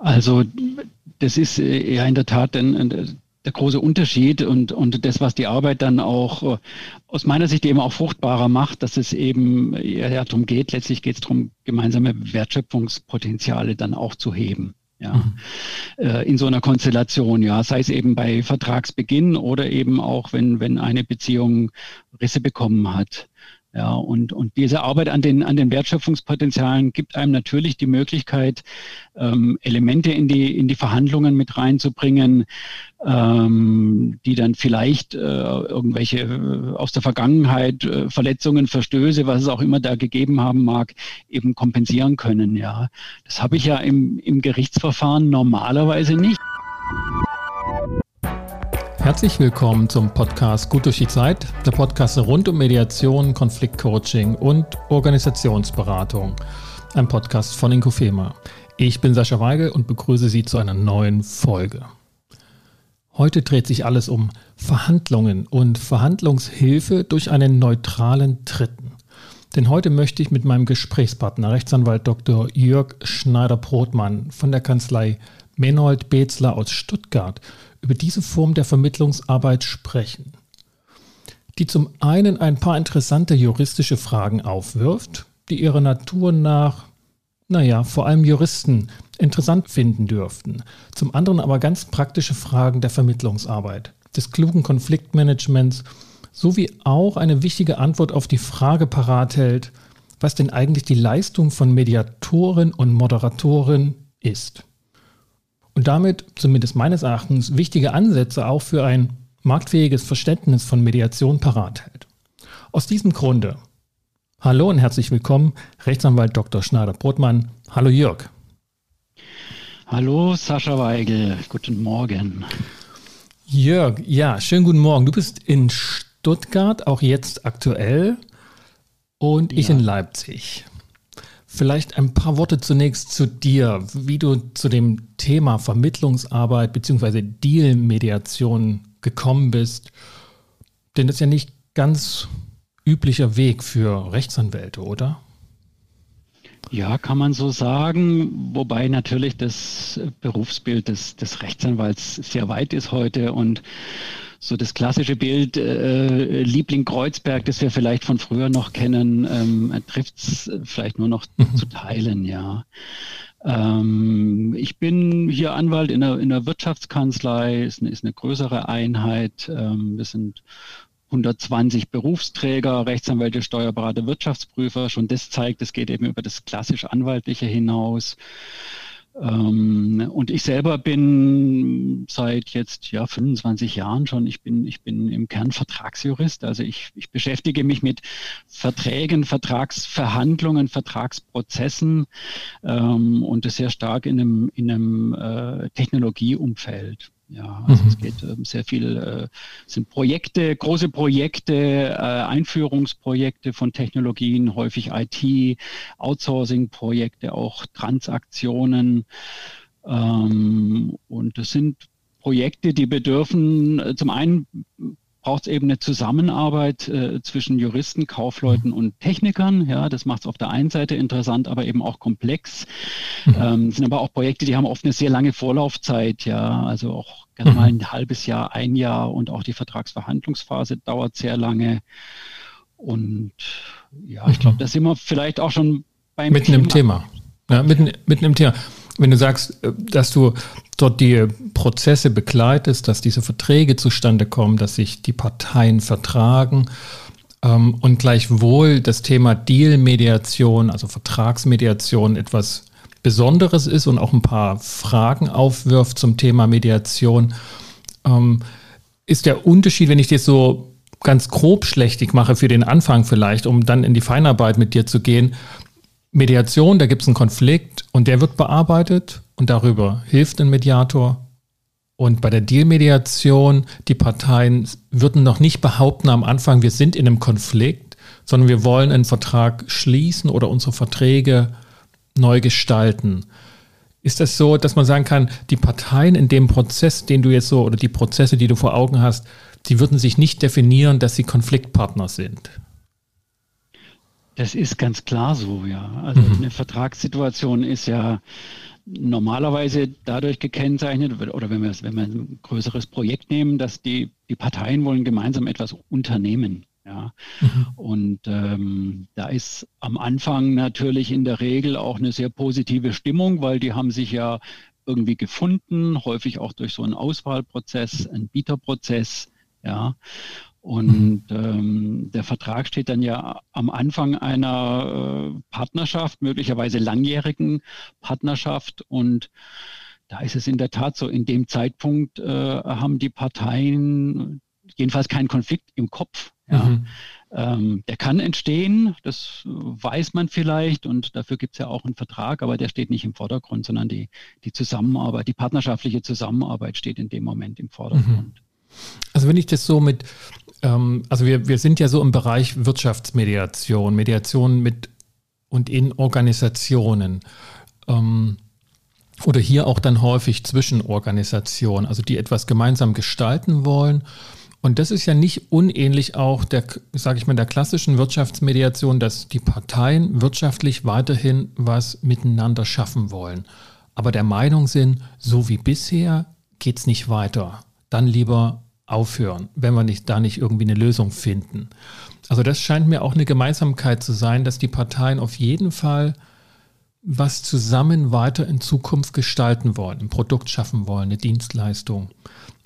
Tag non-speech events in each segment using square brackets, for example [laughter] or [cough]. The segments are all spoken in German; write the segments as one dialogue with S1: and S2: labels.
S1: Also das ist äh, ja in der Tat ein, ein, der große Unterschied und, und das, was die Arbeit dann auch äh, aus meiner Sicht eben auch fruchtbarer macht, dass es eben ja, darum geht, letztlich geht es darum, gemeinsame Wertschöpfungspotenziale dann auch zu heben. Ja, mhm. Äh, in so einer Konstellation, ja, sei es eben bei Vertragsbeginn oder eben auch, wenn, wenn eine Beziehung Risse bekommen hat. Ja, und, und diese Arbeit an den, an den Wertschöpfungspotenzialen gibt einem natürlich die Möglichkeit, ähm, Elemente in die, in die Verhandlungen mit reinzubringen, ähm, die dann vielleicht äh, irgendwelche äh, aus der Vergangenheit äh, Verletzungen, Verstöße, was es auch immer da gegeben haben mag, eben kompensieren können. Ja, das habe ich ja im, im Gerichtsverfahren normalerweise nicht.
S2: Herzlich willkommen zum Podcast Gut durch die Zeit, der Podcast rund um Mediation, Konfliktcoaching und Organisationsberatung. Ein Podcast von Inkofema. Ich bin Sascha Weigel und begrüße Sie zu einer neuen Folge. Heute dreht sich alles um Verhandlungen und Verhandlungshilfe durch einen neutralen Dritten. Denn heute möchte ich mit meinem Gesprächspartner, Rechtsanwalt Dr. Jörg Schneider-Brotmann von der Kanzlei Menold Bezler aus Stuttgart über diese Form der Vermittlungsarbeit sprechen, die zum einen ein paar interessante juristische Fragen aufwirft, die ihrer Natur nach, naja, vor allem Juristen interessant finden dürften, zum anderen aber ganz praktische Fragen der Vermittlungsarbeit, des klugen Konfliktmanagements sowie auch eine wichtige Antwort auf die Frage parat hält, was denn eigentlich die Leistung von Mediatoren und Moderatoren ist und damit, zumindest meines Erachtens, wichtige Ansätze auch für ein marktfähiges Verständnis von Mediation parat hält. Aus diesem Grunde, hallo und herzlich willkommen, Rechtsanwalt Dr. Schneider-Brotmann. Hallo Jörg.
S1: Hallo Sascha Weigel, guten Morgen.
S2: Jörg, ja, schönen guten Morgen. Du bist in Stuttgart, auch jetzt aktuell, und ich ja. in Leipzig. Vielleicht ein paar Worte zunächst zu dir, wie du zu dem Thema Vermittlungsarbeit bzw. Deal-Mediation gekommen bist. Denn das ist ja nicht ganz üblicher Weg für Rechtsanwälte, oder?
S1: Ja, kann man so sagen, wobei natürlich das Berufsbild des, des Rechtsanwalts sehr weit ist heute und so das klassische Bild äh, Liebling Kreuzberg, das wir vielleicht von früher noch kennen, ähm, trifft es vielleicht nur noch mhm. zu teilen, ja. Ähm, ich bin hier Anwalt in der, in der Wirtschaftskanzlei, ist eine, ist eine größere Einheit. Ähm, wir sind 120 Berufsträger, Rechtsanwälte, Steuerberater, Wirtschaftsprüfer. Schon das zeigt, es geht eben über das klassisch Anwaltliche hinaus. Ähm, und ich selber bin seit jetzt ja 25 Jahren schon, ich bin, ich bin im Kern Vertragsjurist. Also ich, ich beschäftige mich mit Verträgen, Vertragsverhandlungen, Vertragsprozessen ähm, und das sehr stark in einem, in einem äh, Technologieumfeld. Ja, also mhm. es geht ähm, sehr viel, äh, sind Projekte, große Projekte, äh, Einführungsprojekte von Technologien, häufig IT, Outsourcing-Projekte, auch Transaktionen. Ähm, und das sind Projekte, die bedürfen äh, zum einen braucht es eben eine Zusammenarbeit äh, zwischen Juristen, Kaufleuten und Technikern. Ja, das macht es auf der einen Seite interessant, aber eben auch komplex. Mhm. Ähm, sind aber auch Projekte, die haben oft eine sehr lange Vorlaufzeit. Ja, also auch gerne mal mhm. ein halbes Jahr, ein Jahr und auch die Vertragsverhandlungsphase dauert sehr lange. Und ja, ich glaube, mhm. da sind wir vielleicht auch schon
S2: beim mitten Thema. im Thema. Ja, mitten, mitten im Thema wenn du sagst, äh, dass du dort die Prozesse begleitest, dass diese Verträge zustande kommen, dass sich die Parteien vertragen ähm, und gleichwohl das Thema Deal-Mediation, also Vertragsmediation, etwas Besonderes ist und auch ein paar Fragen aufwirft zum Thema Mediation, ähm, ist der Unterschied, wenn ich dir so ganz grob schlechtig mache für den Anfang vielleicht, um dann in die Feinarbeit mit dir zu gehen, Mediation, da gibt es einen Konflikt und der wird bearbeitet und darüber hilft ein Mediator. Und bei der Dealmediation, die Parteien würden noch nicht behaupten am Anfang, wir sind in einem Konflikt, sondern wir wollen einen Vertrag schließen oder unsere Verträge neu gestalten. Ist das so, dass man sagen kann, die Parteien in dem Prozess, den du jetzt so, oder die Prozesse, die du vor Augen hast, die würden sich nicht definieren, dass sie Konfliktpartner sind?
S1: Das ist ganz klar so, ja. Also mhm. eine Vertragssituation ist ja normalerweise dadurch gekennzeichnet, oder wenn wir, wenn wir ein größeres Projekt nehmen, dass die, die Parteien wollen gemeinsam etwas unternehmen. Ja. Mhm. Und ähm, da ist am Anfang natürlich in der Regel auch eine sehr positive Stimmung, weil die haben sich ja irgendwie gefunden, häufig auch durch so einen Auswahlprozess, einen Bieterprozess. Ja. Und mhm. ähm, der Vertrag steht dann ja am Anfang einer äh, Partnerschaft, möglicherweise langjährigen Partnerschaft. Und da ist es in der Tat so, in dem Zeitpunkt äh, haben die Parteien jedenfalls keinen Konflikt im Kopf. Ja. Mhm. Ähm, der kann entstehen, das weiß man vielleicht und dafür gibt es ja auch einen Vertrag, aber der steht nicht im Vordergrund, sondern die, die Zusammenarbeit, die partnerschaftliche Zusammenarbeit steht in dem Moment im Vordergrund. Mhm.
S2: Also wenn ich das so mit, also wir, wir sind ja so im Bereich Wirtschaftsmediation, Mediation mit und in Organisationen. Ähm, oder hier auch dann häufig zwischen Organisationen, also die etwas gemeinsam gestalten wollen und das ist ja nicht unähnlich auch der, sage ich mal, der klassischen Wirtschaftsmediation, dass die Parteien wirtschaftlich weiterhin was miteinander schaffen wollen. Aber der Meinung sind, so wie bisher geht es nicht weiter. Dann lieber aufhören, wenn wir nicht, da nicht irgendwie eine Lösung finden. Also das scheint mir auch eine Gemeinsamkeit zu sein, dass die Parteien auf jeden Fall was zusammen weiter in Zukunft gestalten wollen, ein Produkt schaffen wollen, eine Dienstleistung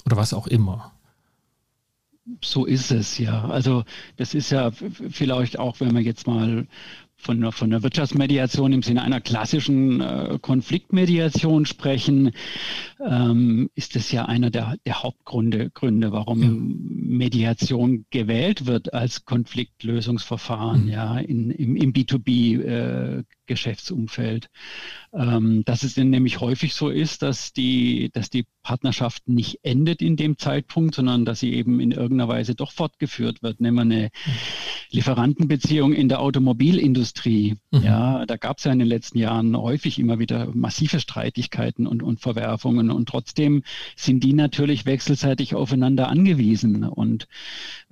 S2: oder was auch immer.
S1: So ist es ja. Also das ist ja vielleicht auch, wenn wir jetzt mal von der, von der Wirtschaftsmediation im Sinne einer klassischen äh, Konfliktmediation sprechen, ähm, ist es ja einer der, der Hauptgründe, Gründe, warum ja. Mediation gewählt wird als Konfliktlösungsverfahren, mhm. ja, in, im, im B2B äh. Ähm, dass es nämlich häufig so ist, dass die, dass die Partnerschaft nicht endet in dem Zeitpunkt, sondern dass sie eben in irgendeiner Weise doch fortgeführt wird. Nehmen wir eine Lieferantenbeziehung in der Automobilindustrie. Mhm. Ja, da gab es ja in den letzten Jahren häufig immer wieder massive Streitigkeiten und, und Verwerfungen und trotzdem sind die natürlich wechselseitig aufeinander angewiesen. Und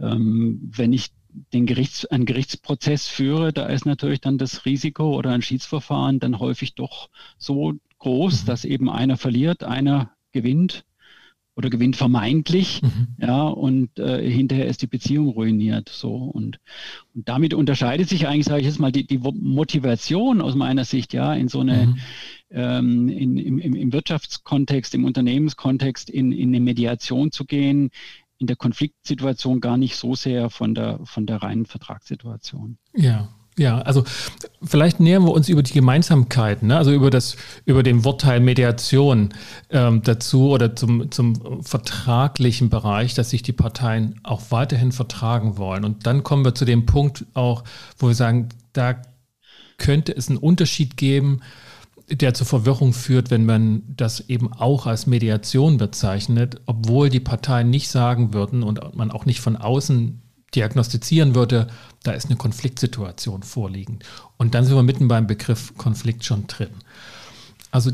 S1: ähm, wenn ich den Gerichts, einen Gerichtsprozess führe, da ist natürlich dann das Risiko oder ein Schiedsverfahren dann häufig doch so groß, mhm. dass eben einer verliert, einer gewinnt oder gewinnt vermeintlich, mhm. ja, und äh, hinterher ist die Beziehung ruiniert. So und, und damit unterscheidet sich eigentlich, sage ich jetzt mal, die, die Motivation aus meiner Sicht, ja, in so eine mhm. ähm, in, im, im Wirtschaftskontext, im Unternehmenskontext in, in eine Mediation zu gehen, in der Konfliktsituation gar nicht so sehr von der, von der reinen Vertragssituation.
S2: Ja, ja, also vielleicht nähern wir uns über die Gemeinsamkeiten, ne? also über das, über den Wortteil Mediation ähm, dazu oder zum, zum vertraglichen Bereich, dass sich die Parteien auch weiterhin vertragen wollen. Und dann kommen wir zu dem Punkt auch, wo wir sagen, da könnte es einen Unterschied geben der zur Verwirrung führt, wenn man das eben auch als Mediation bezeichnet, obwohl die Parteien nicht sagen würden und man auch nicht von außen diagnostizieren würde, da ist eine Konfliktsituation vorliegend. Und dann sind wir mitten beim Begriff Konflikt schon drin. Also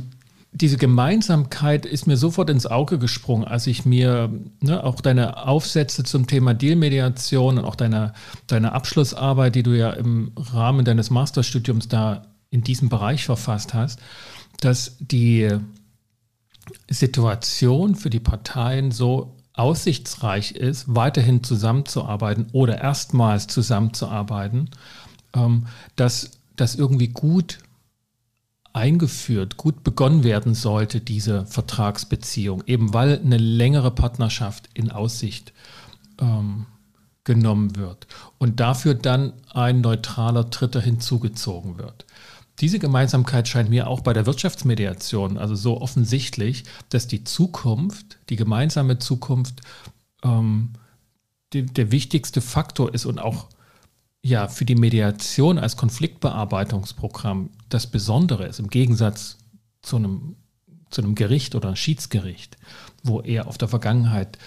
S2: diese Gemeinsamkeit ist mir sofort ins Auge gesprungen, als ich mir ne, auch deine Aufsätze zum Thema Dealmediation und auch deine, deine Abschlussarbeit, die du ja im Rahmen deines Masterstudiums da in diesem Bereich verfasst hast, dass die Situation für die Parteien so aussichtsreich ist, weiterhin zusammenzuarbeiten oder erstmals zusammenzuarbeiten, ähm, dass das irgendwie gut eingeführt, gut begonnen werden sollte, diese Vertragsbeziehung, eben weil eine längere Partnerschaft in Aussicht ähm, genommen wird und dafür dann ein neutraler Dritter hinzugezogen wird diese Gemeinsamkeit scheint mir auch bei der Wirtschaftsmediation also so offensichtlich, dass die Zukunft, die gemeinsame Zukunft, ähm, die, der wichtigste Faktor ist und auch ja für die Mediation als Konfliktbearbeitungsprogramm das Besondere ist, im Gegensatz zu einem, zu einem Gericht oder einem Schiedsgericht, wo eher auf der Vergangenheit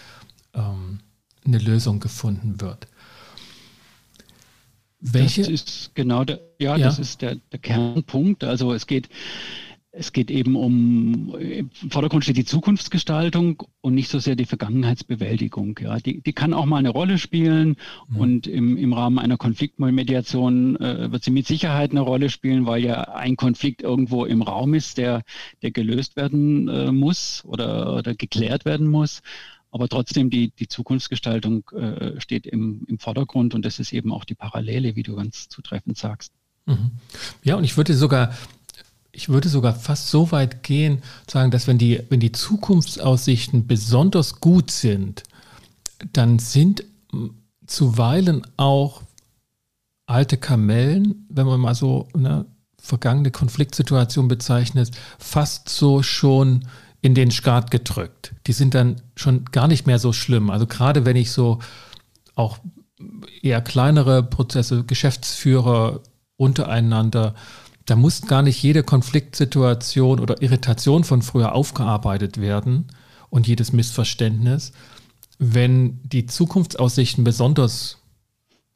S2: ähm, eine Lösung gefunden wird.
S1: Welche? Das ist genau der, ja, ja. das ist der, der Kernpunkt. Also es geht es geht eben um, im Vordergrund steht die Zukunftsgestaltung und nicht so sehr die Vergangenheitsbewältigung. Ja. Die, die kann auch mal eine Rolle spielen mhm. und im, im Rahmen einer Konfliktmediation äh, wird sie mit Sicherheit eine Rolle spielen, weil ja ein Konflikt irgendwo im Raum ist, der, der gelöst werden äh, muss oder, oder geklärt werden muss. Aber trotzdem, die, die Zukunftsgestaltung äh, steht im, im Vordergrund und das ist eben auch die Parallele, wie du ganz zutreffend sagst.
S2: Mhm. Ja, und ich würde sogar ich würde sogar fast so weit gehen, sagen, dass wenn die, wenn die Zukunftsaussichten besonders gut sind, dann sind zuweilen auch alte Kamellen, wenn man mal so eine vergangene Konfliktsituation bezeichnet, fast so schon in den Skat gedrückt. Die sind dann schon gar nicht mehr so schlimm. Also gerade wenn ich so auch eher kleinere Prozesse, Geschäftsführer untereinander da muss gar nicht jede Konfliktsituation oder Irritation von früher aufgearbeitet werden und jedes Missverständnis, wenn die Zukunftsaussichten besonders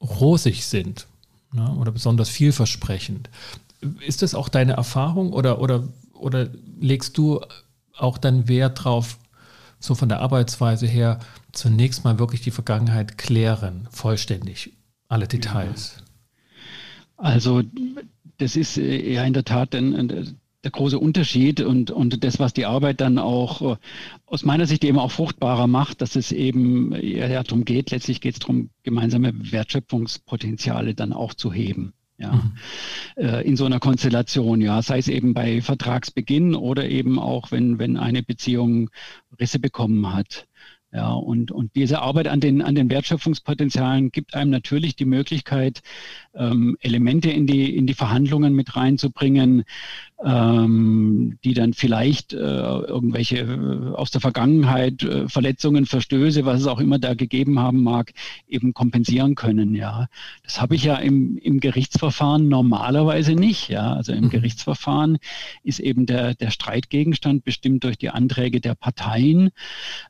S2: rosig sind ne, oder besonders vielversprechend. Ist das auch deine Erfahrung oder, oder, oder legst du auch dann Wert drauf, so von der Arbeitsweise her, zunächst mal wirklich die Vergangenheit klären, vollständig, alle Details?
S1: Also das ist äh, ja in der Tat ein, ein, der große Unterschied und, und das, was die Arbeit dann auch äh, aus meiner Sicht eben auch fruchtbarer macht, dass es eben ja, darum geht, letztlich geht es darum, gemeinsame Wertschöpfungspotenziale dann auch zu heben. Ja, mhm. Äh, in so einer Konstellation, ja, sei es eben bei Vertragsbeginn oder eben auch, wenn, wenn eine Beziehung Risse bekommen hat. Ja, und, und diese Arbeit an den, an den Wertschöpfungspotenzialen gibt einem natürlich die Möglichkeit, ähm, Elemente in die, in die Verhandlungen mit reinzubringen, ähm, die dann vielleicht äh, irgendwelche äh, aus der Vergangenheit äh, Verletzungen, Verstöße, was es auch immer da gegeben haben mag, eben kompensieren können. Ja, das habe ich ja im, im Gerichtsverfahren normalerweise nicht. Ja, also im mhm. Gerichtsverfahren ist eben der, der Streitgegenstand bestimmt durch die Anträge der Parteien.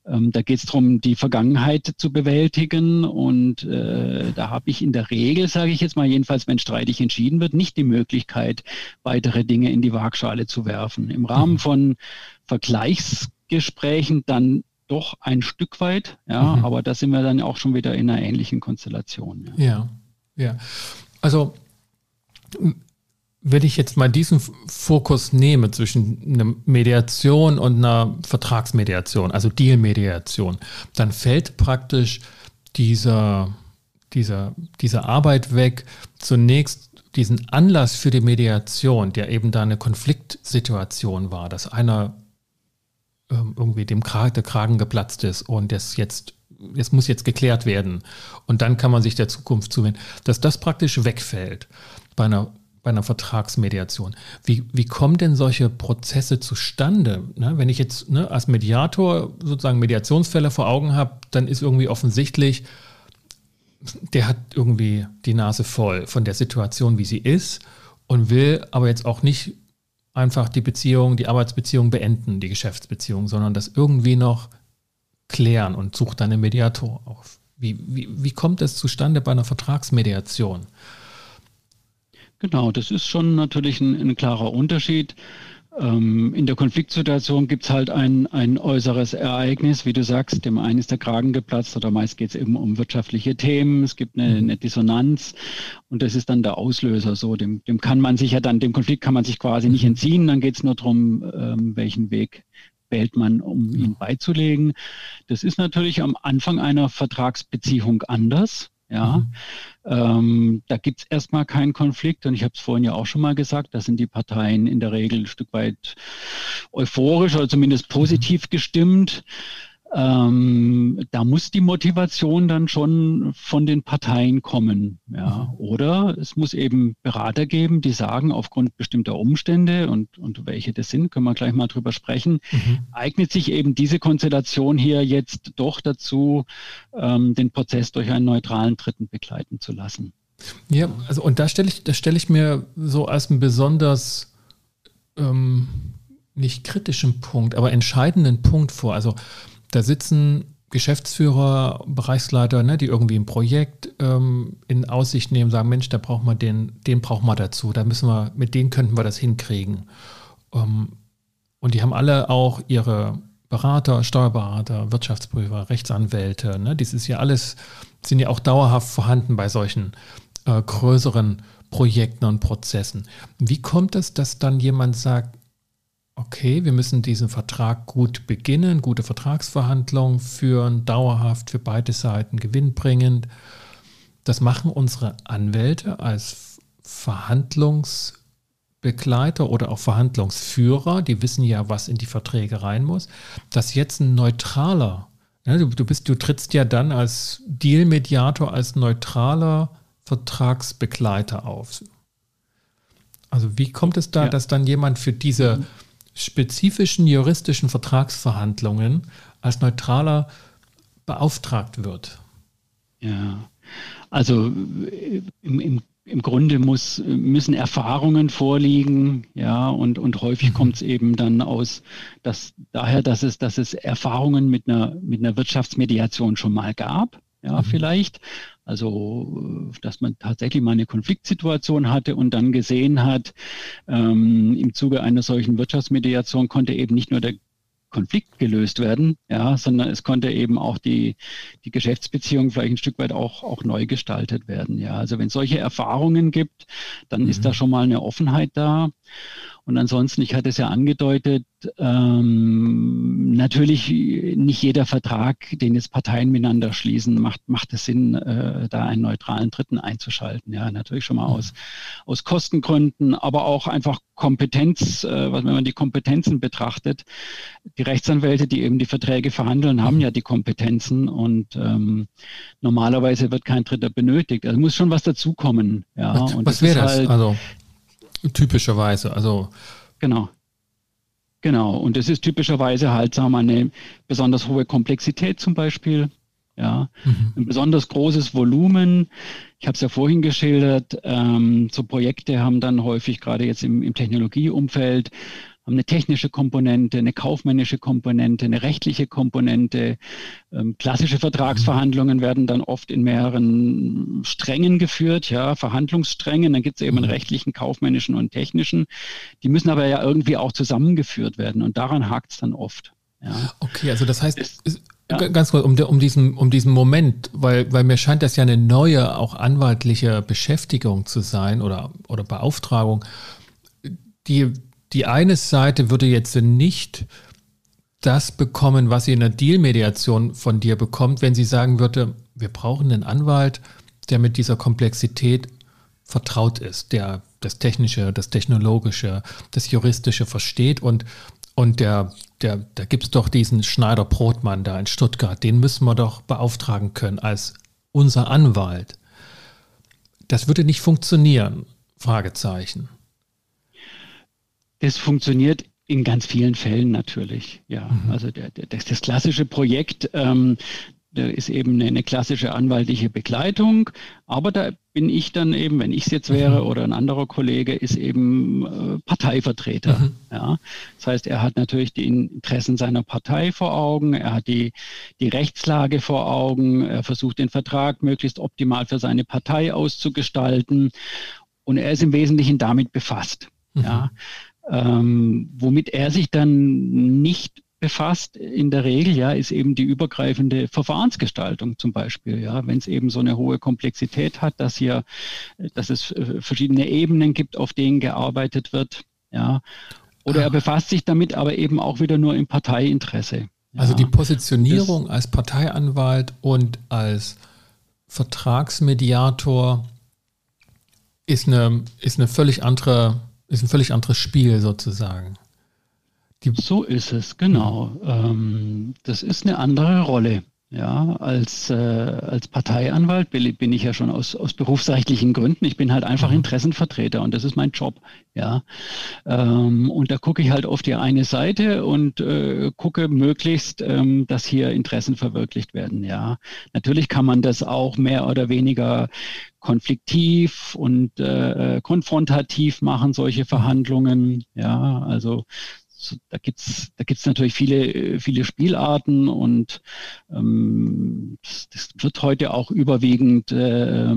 S1: Ähm, da geht es darum, die Vergangenheit zu bewältigen und äh, da habe ich in der Regel, sage ich jetzt mal, jedenfalls wenn streitig entschieden wird, nicht die Möglichkeit, weitere Dinge in die Waagschale zu werfen. Im Rahmen mhm. von Vergleichsgesprächen dann doch ein Stück weit, ja, mhm. aber da sind wir dann auch schon wieder in einer ähnlichen Konstellation.
S2: Ja, ja. ja. Also wenn ich jetzt mal diesen Fokus nehme zwischen einer Mediation und einer Vertragsmediation, also Dealmediation, dann fällt praktisch dieser, dieser, diese Arbeit weg, zunächst diesen Anlass für die Mediation, der eben da eine Konfliktsituation war, dass einer ähm, irgendwie dem Kragen, der Kragen geplatzt ist und das jetzt, das muss jetzt geklärt werden und dann kann man sich der Zukunft zuwenden, dass das praktisch wegfällt bei einer bei einer Vertragsmediation. Wie, wie kommen denn solche Prozesse zustande? Ne, wenn ich jetzt ne, als Mediator sozusagen Mediationsfälle vor Augen habe, dann ist irgendwie offensichtlich, der hat irgendwie die Nase voll von der Situation, wie sie ist und will aber jetzt auch nicht einfach die Beziehung, die Arbeitsbeziehung beenden, die Geschäftsbeziehung, sondern das irgendwie noch klären und sucht dann einen Mediator auf. Wie, wie, wie kommt es zustande bei einer Vertragsmediation?
S1: Genau, das ist schon natürlich ein, ein klarer Unterschied. Ähm, in der Konfliktsituation gibt es halt ein, ein äußeres Ereignis, wie du sagst, dem einen ist der Kragen geplatzt oder meist geht es eben um wirtschaftliche Themen, es gibt eine, mhm. eine, Dissonanz und das ist dann der Auslöser. So, dem, dem kann man sich ja dann, dem Konflikt kann man sich quasi nicht mhm. entziehen, dann geht es nur darum, ähm, welchen Weg wählt man, um ihn beizulegen. Das ist natürlich am Anfang einer Vertragsbeziehung anders. Ja, mhm. ähm, da gibt es erstmal keinen Konflikt und ich habe es vorhin ja auch schon mal gesagt, da sind die Parteien in der Regel ein Stück weit euphorisch oder zumindest positiv mhm. gestimmt. Ähm, da muss die Motivation dann schon von den Parteien kommen. Ja. Mhm. Oder es muss eben Berater geben, die sagen, aufgrund bestimmter Umstände und, und welche das sind, können wir gleich mal drüber sprechen, mhm. eignet sich eben diese Konstellation hier jetzt doch dazu, ähm, den Prozess durch einen neutralen Dritten begleiten zu lassen.
S2: Ja, also und da stelle ich, da stelle ich mir so als einen besonders ähm, nicht kritischen Punkt, aber entscheidenden Punkt vor. Also da sitzen Geschäftsführer, Bereichsleiter, ne, die irgendwie ein Projekt ähm, in Aussicht nehmen, sagen, Mensch, da brauchen wir den, den brauchen wir dazu, da müssen wir, mit denen könnten wir das hinkriegen. ähm, und die haben alle auch ihre Berater, Steuerberater, Wirtschaftsprüfer, Rechtsanwälte. Ne? Das ist ja alles, sind ja auch dauerhaft vorhanden bei solchen äh, größeren Projekten und Prozessen. Wie kommt es, dass dann jemand sagt, okay, wir müssen diesen Vertrag gut beginnen, gute Vertragsverhandlungen führen, dauerhaft für beide Seiten gewinnbringend. Das machen unsere Anwälte als Verhandlungsbegleiter oder auch Verhandlungsführer, die wissen ja, was in die Verträge rein muss, dass jetzt ein neutraler, ne, du, du, bist, du trittst ja dann als Dealmediator, als neutraler Vertragsbegleiter auf. Also wie kommt es da, ja. dass dann jemand für diese mhm spezifischen juristischen Vertragsverhandlungen als neutraler beauftragt wird.
S1: Ja, also im, im, im Grunde muss, müssen Erfahrungen vorliegen, ja, und, und häufig mhm. kommt es eben dann aus, dass daher, dass es, dass es Erfahrungen mit einer, mit einer Wirtschaftsmediation schon mal gab, ja, mhm. vielleicht. Also, dass man tatsächlich mal eine Konfliktsituation hatte und dann gesehen hat, ähm, im Zuge einer solchen Wirtschaftsmediation konnte eben nicht nur der Konflikt gelöst werden, ja, sondern es konnte eben auch die, die Geschäftsbeziehung vielleicht ein Stück weit auch, auch neu gestaltet werden. Ja, also wenn es solche Erfahrungen gibt, dann mhm. ist da schon mal eine Offenheit da. Und ansonsten, ich hatte es ja angedeutet, ähm, natürlich nicht jeder Vertrag, den jetzt Parteien miteinander schließen, macht, macht es Sinn, äh, da einen neutralen Dritten einzuschalten. Ja, natürlich schon mal aus, aus Kostengründen, aber auch einfach Kompetenz, äh, wenn man die Kompetenzen betrachtet. Die Rechtsanwälte, die eben die Verträge verhandeln, haben ja die Kompetenzen und ähm, normalerweise wird kein Dritter benötigt. Also muss schon was dazukommen. Ja,
S2: was, was wäre das? Halt, also Typischerweise, also.
S1: Genau. Genau. Und das ist typischerweise halt, sagen wir mal, eine besonders hohe Komplexität zum Beispiel. Ja, mhm. ein besonders großes Volumen. Ich habe es ja vorhin geschildert. Ähm, so Projekte haben dann häufig gerade jetzt im, im Technologieumfeld haben eine technische Komponente, eine kaufmännische Komponente, eine rechtliche Komponente. Ähm, klassische Vertragsverhandlungen werden dann oft in mehreren Strängen geführt, ja, Verhandlungssträngen. Dann gibt es eben einen mhm. rechtlichen, kaufmännischen und technischen. Die müssen aber ja irgendwie auch zusammengeführt werden und daran hakt es dann oft. Ja.
S2: Okay, also das heißt, es, ja. Ganz kurz, um, um, diesen, um diesen Moment, weil, weil mir scheint das ja eine neue, auch anwaltliche Beschäftigung zu sein oder, oder Beauftragung, die, die eine Seite würde jetzt nicht das bekommen, was sie in der Deal-Mediation von dir bekommt, wenn sie sagen würde, wir brauchen einen Anwalt, der mit dieser Komplexität vertraut ist, der das Technische, das Technologische, das Juristische versteht und, und der, der, da gibt es doch diesen Schneider Brotmann da in Stuttgart, den müssen wir doch beauftragen können als unser Anwalt. Das würde nicht funktionieren. Fragezeichen.
S1: Das funktioniert in ganz vielen Fällen natürlich, ja. Mhm. Also der, der, das, das, klassische Projekt ähm, ist eben eine, eine, klassische anwaltliche Begleitung, aber da bin ich dann eben, wenn ich es jetzt wäre mhm. oder ein anderer Kollege, ist eben äh, Parteivertreter. Mhm. Ja. Das heißt, er hat natürlich die Interessen seiner Partei vor Augen, er hat die, die Rechtslage vor Augen, er versucht den Vertrag möglichst optimal für seine Partei auszugestalten und er ist im Wesentlichen damit befasst. Mhm. Ja. Ähm, womit er sich dann nicht befasst in der Regel, ja, ist eben die übergreifende Verfahrensgestaltung zum Beispiel, ja, wenn es eben so eine hohe Komplexität hat, dass hier, dass es äh, verschiedene Ebenen gibt, auf denen gearbeitet wird, ja. Oder er befasst sich damit, aber eben auch wieder nur im Parteiinteresse.
S2: Ja. Also die Positionierung das, als Parteianwalt und als Vertragsmediator ist eine, ist eine völlig andere ist ein völlig anderes Spiel sozusagen.
S1: Die so ist es, genau. Ähm, das ist eine andere Rolle. Ja, als, äh, als Parteianwalt bin ich ja schon aus, aus berufsrechtlichen Gründen. Ich bin halt einfach mhm. Interessenvertreter und das ist mein Job. Ja, ähm, und da gucke ich halt auf die eine Seite und äh, gucke möglichst, ähm, dass hier Interessen verwirklicht werden. Ja, natürlich kann man das auch mehr oder weniger konfliktiv und äh, konfrontativ machen, solche Verhandlungen. Ja, also da gibt's da gibt's natürlich viele, viele Spielarten und ähm, das, das, wird heute auch überwiegend äh,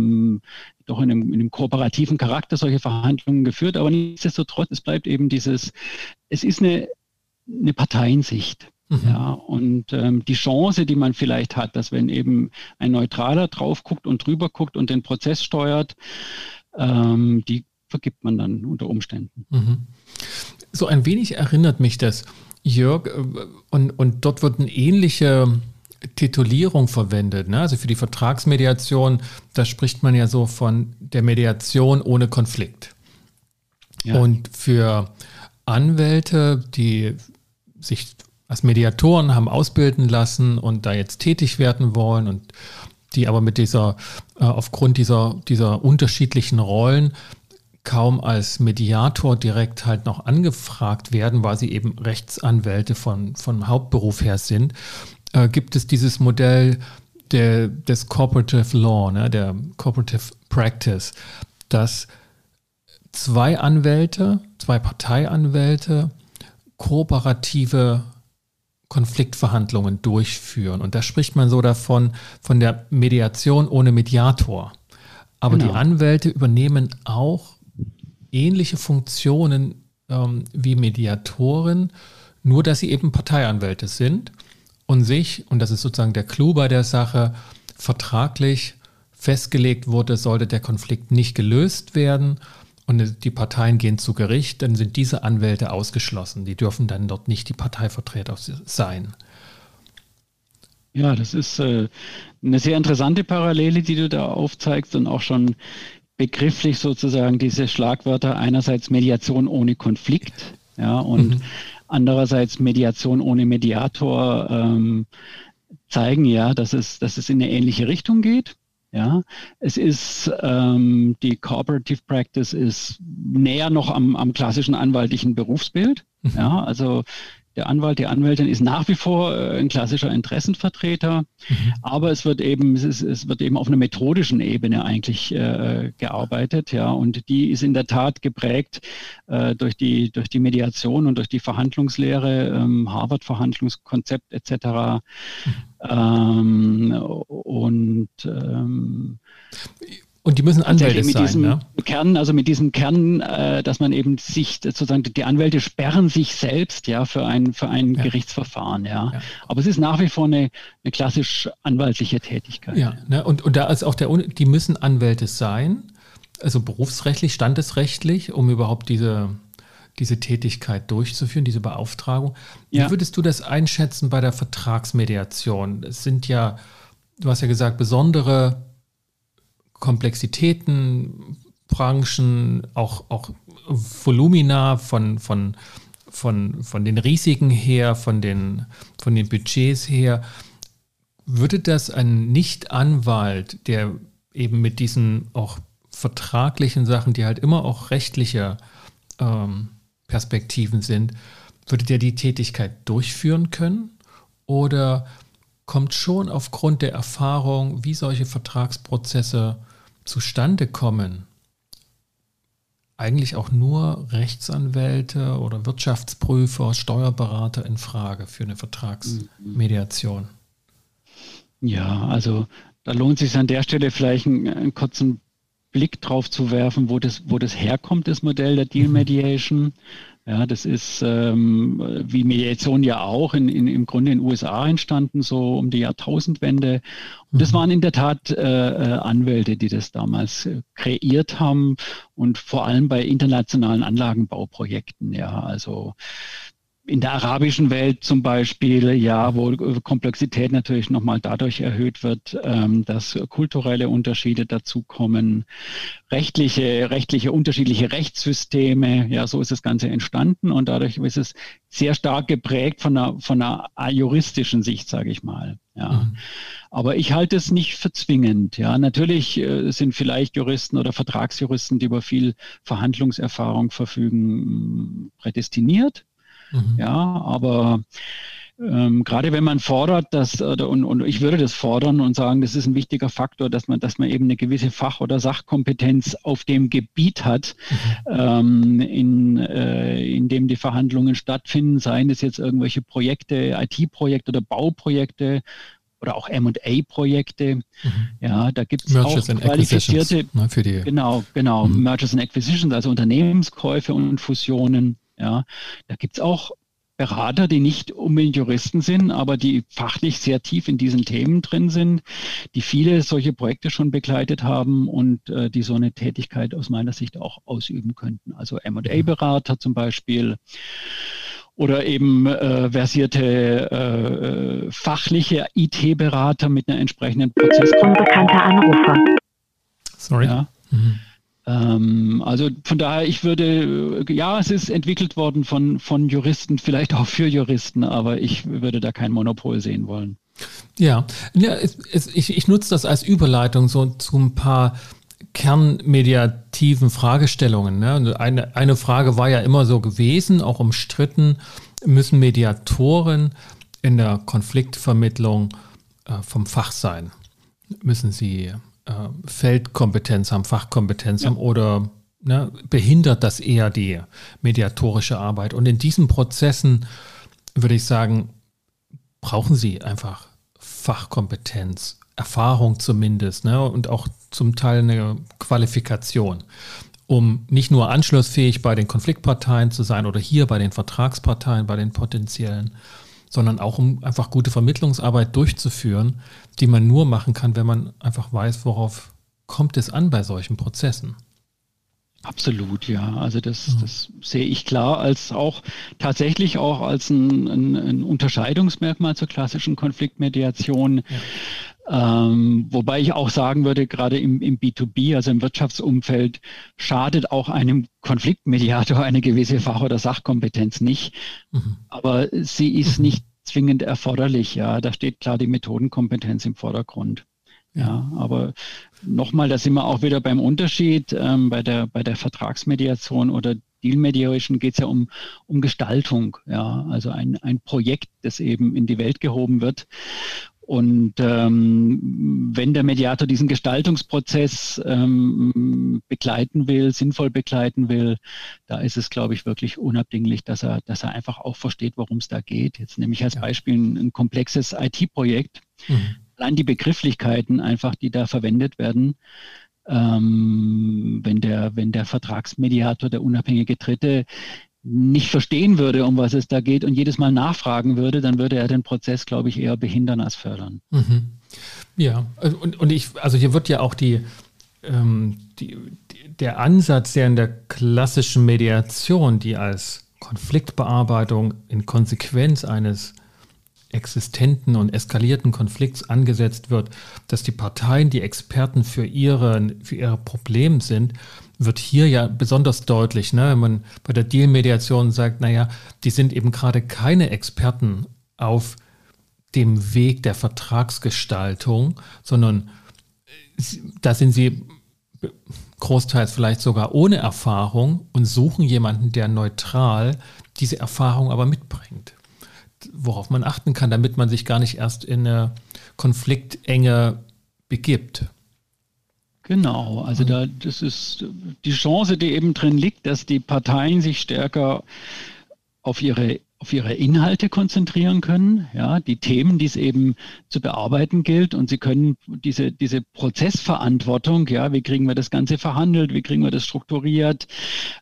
S1: doch in einem, in einem kooperativen Charakter solche Verhandlungen geführt. Aber nichtsdestotrotz, es bleibt eben dieses, es ist eine, eine Parteiensicht. Mhm. Ja, und ähm, die Chance, die man vielleicht hat, dass wenn eben ein Neutraler drauf guckt und drüber guckt und den Prozess steuert, ähm, die vergibt man dann unter Umständen. Mhm.
S2: So ein wenig erinnert mich das, Jörg, äh, und, und dort wird eine ähnliche Titulierung verwendet. Ne? Also für die Vertragsmediation, da spricht man ja so von der Mediation ohne Konflikt. Ja. Und für Anwälte, die sich als Mediatoren haben ausbilden lassen und da jetzt tätig werden wollen und die aber mit dieser, äh, aufgrund dieser, dieser unterschiedlichen Rollen kaum als Mediator direkt halt noch angefragt werden, weil sie eben Rechtsanwälte von, von Hauptberuf her sind, äh, gibt es dieses Modell der, des Cooperative Law, ne, der Cooperative Practice, dass zwei Anwälte, zwei Parteianwälte kooperative Konfliktverhandlungen durchführen. Und da spricht man so davon, von der Mediation ohne Mediator. Aber genau. die Anwälte übernehmen auch ähnliche Funktionen ähm, wie Mediatoren, nur dass sie eben Parteianwälte sind und sich, und das ist sozusagen der Clou bei der Sache, vertraglich festgelegt wurde, sollte der Konflikt nicht gelöst werden, und die Parteien gehen zu Gericht, dann sind diese Anwälte ausgeschlossen. Die dürfen dann dort nicht die Parteivertreter sein.
S1: Ja, das ist äh, eine sehr interessante Parallele, die du da aufzeigst und auch schon begrifflich sozusagen diese Schlagwörter einerseits Mediation ohne Konflikt, ja, und mhm. andererseits Mediation ohne Mediator ähm, zeigen ja, dass es, dass es in eine ähnliche Richtung geht. Ja, es ist ähm, die Cooperative Practice ist näher noch am, am klassischen anwaltlichen Berufsbild. Mhm. Ja, also der Anwalt, die Anwältin ist nach wie vor äh, ein klassischer Interessenvertreter, mhm. aber es wird eben, es, ist, es, wird eben auf einer methodischen Ebene eigentlich äh, gearbeitet, ja, und die ist in der Tat geprägt äh, durch die durch die Mediation und durch die Verhandlungslehre, ähm, Harvard-Verhandlungskonzept etc. Mhm. Ähm, und ähm,
S2: und die müssen Anwälte
S1: mit
S2: sein,
S1: diesem
S2: ne?
S1: Kern, also mit diesem Kern, äh, dass man eben sich sozusagen die Anwälte sperren sich selbst ja für ein für ein ja. Gerichtsverfahren, ja. ja. Aber es ist nach wie vor eine, eine klassisch anwaltliche Tätigkeit.
S2: Ja, ne? und, und da ist auch der die müssen Anwälte sein, also berufsrechtlich, standesrechtlich, um überhaupt diese diese Tätigkeit durchzuführen, diese Beauftragung. Wie ja. würdest du das einschätzen bei der Vertragsmediation? Es sind ja, du hast ja gesagt, besondere Komplexitäten, Branchen, auch, auch Volumina von, von, von, von den Risiken her, von den, von den Budgets her. Würde das ein Nicht-Anwalt, der eben mit diesen auch vertraglichen Sachen, die halt immer auch rechtliche ähm, Perspektiven sind, würde der die Tätigkeit durchführen können? Oder kommt schon aufgrund der Erfahrung, wie solche Vertragsprozesse zustande kommen, eigentlich auch nur Rechtsanwälte oder Wirtschaftsprüfer, Steuerberater in Frage für eine Vertragsmediation?
S1: Ja, also da lohnt es sich an der Stelle vielleicht einen, einen kurzen Blick drauf zu werfen, wo das, wo das herkommt, das Modell der Deal mhm. Mediation. Ja, das ist ähm, wie Mediation ja auch in, in, im Grunde in den USA entstanden, so um die Jahrtausendwende. Und das mhm. waren in der Tat äh, äh, Anwälte, die das damals äh, kreiert haben und vor allem bei internationalen Anlagenbauprojekten. Ja, also in der arabischen Welt zum Beispiel, ja, wo Komplexität natürlich nochmal dadurch erhöht wird, ähm, dass kulturelle Unterschiede dazukommen, rechtliche, rechtliche, unterschiedliche Rechtssysteme, ja, so ist das Ganze entstanden und dadurch ist es sehr stark geprägt von einer, von einer juristischen Sicht, sage ich mal. Ja. Mhm. Aber ich halte es nicht für zwingend. Ja, natürlich äh, sind vielleicht Juristen oder Vertragsjuristen, die über viel Verhandlungserfahrung verfügen, prädestiniert. Mhm. Ja, aber ähm, gerade wenn man fordert, dass, oder, und, und ich würde das fordern und sagen, das ist ein wichtiger Faktor, dass man, dass man eben eine gewisse Fach- oder Sachkompetenz auf dem Gebiet hat, mhm. ähm, in, äh, in dem die Verhandlungen stattfinden, seien es jetzt irgendwelche Projekte, IT-Projekte oder Bauprojekte, oder auch M&A-Projekte. Mhm. Ja, da gibt es auch qualifizierte, ne, für die genau, genau, mhm. Mergers and Acquisitions, also Unternehmenskäufe und Fusionen. Ja, da gibt es auch Berater, die nicht unbedingt Juristen sind, aber die fachlich sehr tief in diesen Themen drin sind, die viele solche Projekte schon begleitet haben und äh, die so eine Tätigkeit aus meiner Sicht auch ausüben könnten. Also M&A-Berater zum Beispiel oder eben äh, versierte äh, fachliche IT-Berater mit einer entsprechenden Prozess. Unbekannter Anrufer. Sorry. Ja. Mhm. Ähm, also von daher, ich würde, ja, es ist entwickelt worden von, von Juristen, vielleicht auch für Juristen, aber ich würde da kein Monopol sehen wollen.
S2: Ja, ja ich, ich nutze das als Überleitung so zu ein paar kernmediativen Fragestellungen. Ne? Eine, eine Frage war ja immer so gewesen, auch umstritten, müssen Mediatoren in der Konfliktvermittlung äh, vom Fach sein? Müssen sie äh, Feldkompetenz haben, Fachkompetenz ja. haben oder ne, behindert das eher die mediatorische Arbeit? Und in diesen Prozessen würde ich sagen, brauchen sie einfach Fachkompetenz, Erfahrung zumindest ne, und auch zum Teil eine Qualifikation, um nicht nur anschlussfähig bei den Konfliktparteien zu sein oder hier bei den Vertragsparteien, bei den potenziellen, sondern auch um einfach gute Vermittlungsarbeit durchzuführen, die man nur machen kann, wenn man einfach weiß, worauf kommt es an bei solchen Prozessen.
S1: Absolut, ja. Also das, mhm. das sehe ich klar als auch tatsächlich auch als ein, ein, ein Unterscheidungsmerkmal zur klassischen Konfliktmediation. Ja. Ähm, wobei ich auch sagen würde, gerade im, im B2B, also im Wirtschaftsumfeld, schadet auch einem Konfliktmediator [laughs] eine gewisse Fach- oder Sachkompetenz nicht. Mhm. Aber sie ist mhm. nicht zwingend erforderlich. Ja, da steht klar die Methodenkompetenz im Vordergrund. Ja, aber nochmal, da sind wir auch wieder beim Unterschied. Ähm, bei, der, bei der Vertragsmediation oder Deal Mediation geht es ja um, um Gestaltung. Ja, also ein, ein Projekt, das eben in die Welt gehoben wird. Und ähm, wenn der Mediator diesen Gestaltungsprozess ähm, begleiten will, sinnvoll begleiten will, da ist es, glaube ich, wirklich unabdinglich, dass er, dass er einfach auch versteht, worum es da geht. Jetzt nehme ich als Beispiel ein, ein komplexes IT-Projekt. Mhm. Allein die Begrifflichkeiten einfach, die da verwendet werden, ähm, wenn, der, wenn der Vertragsmediator, der unabhängige Dritte, nicht verstehen würde, um was es da geht und jedes Mal nachfragen würde, dann würde er den Prozess, glaube ich, eher behindern als fördern. Mhm.
S2: Ja, und, und ich, also hier wird ja auch die, ähm, die, der Ansatz, der in der klassischen Mediation, die als Konfliktbearbeitung in Konsequenz eines existenten und eskalierten Konflikts angesetzt wird, dass die Parteien die Experten für ihre, für ihre Probleme sind, wird hier ja besonders deutlich, ne? wenn man bei der Deal-Mediation sagt, naja, die sind eben gerade keine Experten auf dem Weg der Vertragsgestaltung, sondern da sind sie großteils vielleicht sogar ohne Erfahrung und suchen jemanden, der neutral diese Erfahrung aber mitbringt. Worauf man achten kann, damit man sich gar nicht erst in eine Konfliktenge begibt.
S1: Genau, also da das ist die Chance, die eben drin liegt, dass die Parteien sich stärker auf ihre auf ihre Inhalte konzentrieren können, ja, die Themen, die es eben zu bearbeiten gilt und sie können diese, diese Prozessverantwortung, ja, wie kriegen wir das Ganze verhandelt, wie kriegen wir das strukturiert,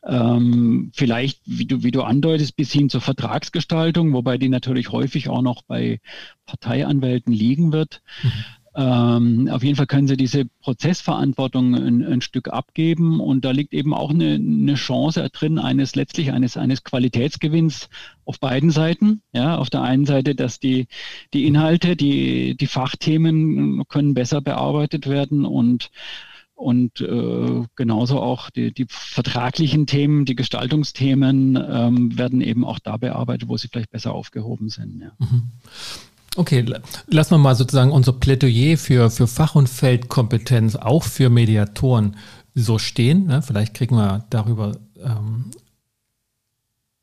S1: ähm, vielleicht, wie du, wie du andeutest, bis hin zur Vertragsgestaltung, wobei die natürlich häufig auch noch bei Parteianwälten liegen wird. Mhm. Ähm, auf jeden Fall können sie diese Prozessverantwortung ein, ein, Stück abgeben und da liegt eben auch eine, eine Chance drin, eines letztlich eines, eines Qualitätsgewinns auf beiden Seiten. Ja, auf der einen Seite, dass die, die Inhalte, die, die Fachthemen können besser bearbeitet werden und und äh, genauso auch die, die vertraglichen Themen, die Gestaltungsthemen ähm, werden eben auch da bearbeitet, wo sie vielleicht besser aufgehoben sind. Ja. Mhm.
S2: Okay, lassen wir mal sozusagen unser Plädoyer für, für Fach- und Feldkompetenz auch für Mediatoren so stehen. Ne? Vielleicht kriegen wir darüber ähm,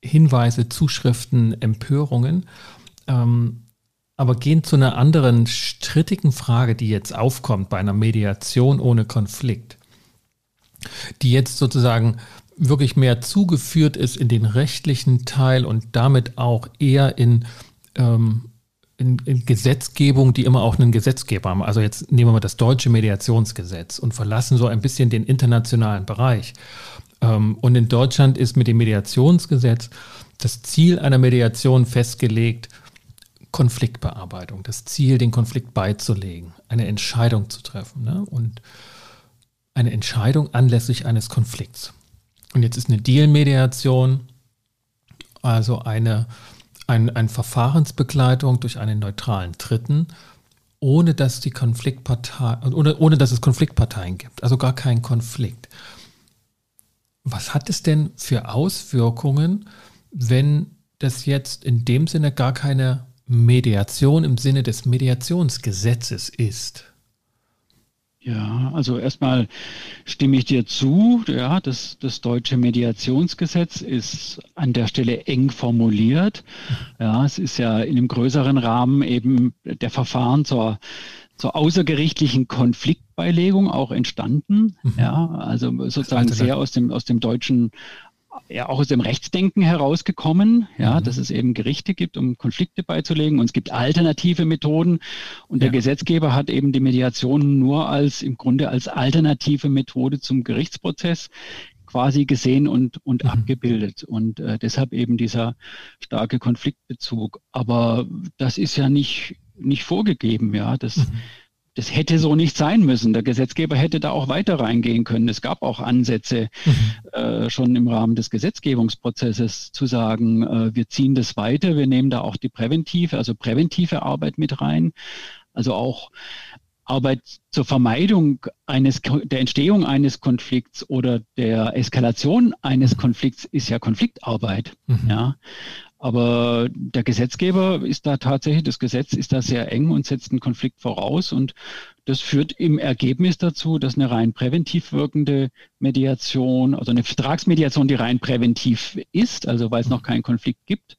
S2: Hinweise, Zuschriften, Empörungen. Ähm, aber gehen zu einer anderen strittigen Frage, die jetzt aufkommt bei einer Mediation ohne Konflikt, die jetzt sozusagen wirklich mehr zugeführt ist in den rechtlichen Teil und damit auch eher in ähm, in, in, Gesetzgebung, die immer auch einen Gesetzgeber haben. Also jetzt nehmen wir mal das deutsche Mediationsgesetz und verlassen so ein bisschen den internationalen Bereich. Ähm, und in Deutschland ist mit dem Mediationsgesetz das Ziel einer Mediation festgelegt, Konfliktbearbeitung, das Ziel, den Konflikt beizulegen, eine Entscheidung zu treffen ne? und eine Entscheidung anlässlich eines Konflikts. Und jetzt ist eine Deal-Mediation, also eine, ein, eine Verfahrensbegleitung durch einen neutralen Dritten, ohne dass die ohne, ohne dass es Konfliktparteien gibt, also gar kein Konflikt. Was hat es denn für Auswirkungen, wenn das jetzt in dem Sinne gar keine Mediation im Sinne des Mediationsgesetzes ist?
S1: Ja, also erstmal stimme ich dir zu. Ja, das, das deutsche Mediationsgesetz ist an der Stelle eng formuliert. Ja, es ist ja in einem größeren Rahmen eben der Verfahren zur, zur außergerichtlichen Konfliktbeilegung auch entstanden. Mhm. Ja, also sozusagen sehr aus dem, aus dem deutschen ja auch aus dem Rechtsdenken herausgekommen, ja, mhm. dass es eben Gerichte gibt, um Konflikte beizulegen und es gibt alternative Methoden und der Gesetzgeber hat eben die Mediation nur als im Grunde als alternative Methode zum Gerichtsprozess quasi gesehen und, und mhm. abgebildet und äh, deshalb eben dieser starke Konfliktbezug. Aber das ist ja nicht, nicht vorgegeben, ja, das mhm das hätte so nicht sein müssen. Der Gesetzgeber hätte da auch weiter reingehen können. Es gab auch Ansätze mhm. äh, schon im Rahmen des Gesetzgebungsprozesses zu sagen, äh, wir ziehen das weiter, wir nehmen da auch die präventive, also präventive Arbeit mit rein. Also auch Arbeit zur Vermeidung eines, der Entstehung eines Konflikts oder der Eskalation eines Konflikts ist ja Konfliktarbeit. Mhm. Ja. Aber der Gesetzgeber ist da tatsächlich, das Gesetz ist da sehr eng und setzt einen Konflikt voraus. Und das führt im Ergebnis dazu, dass eine rein präventiv wirkende Mediation, also eine Vertragsmediation, die rein präventiv ist, also weil es noch keinen Konflikt gibt,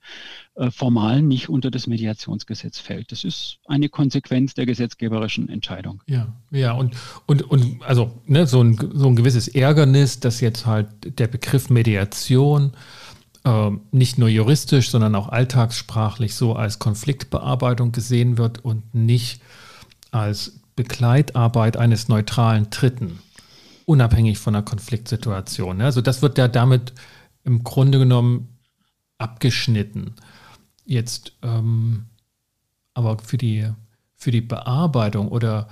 S1: äh, formal nicht unter das Mediationsgesetz fällt. Das ist eine Konsequenz der gesetzgeberischen Entscheidung.
S2: Ja, ja, und, und, und also ne, so, ein, so ein gewisses Ärgernis, dass jetzt halt der Begriff Mediation nicht nur juristisch, sondern auch alltagssprachlich so als Konfliktbearbeitung gesehen wird und nicht als Begleitarbeit eines neutralen Dritten, unabhängig von einer Konfliktsituation. Also das wird ja damit im Grunde genommen abgeschnitten. Jetzt ähm, aber für die, für die Bearbeitung oder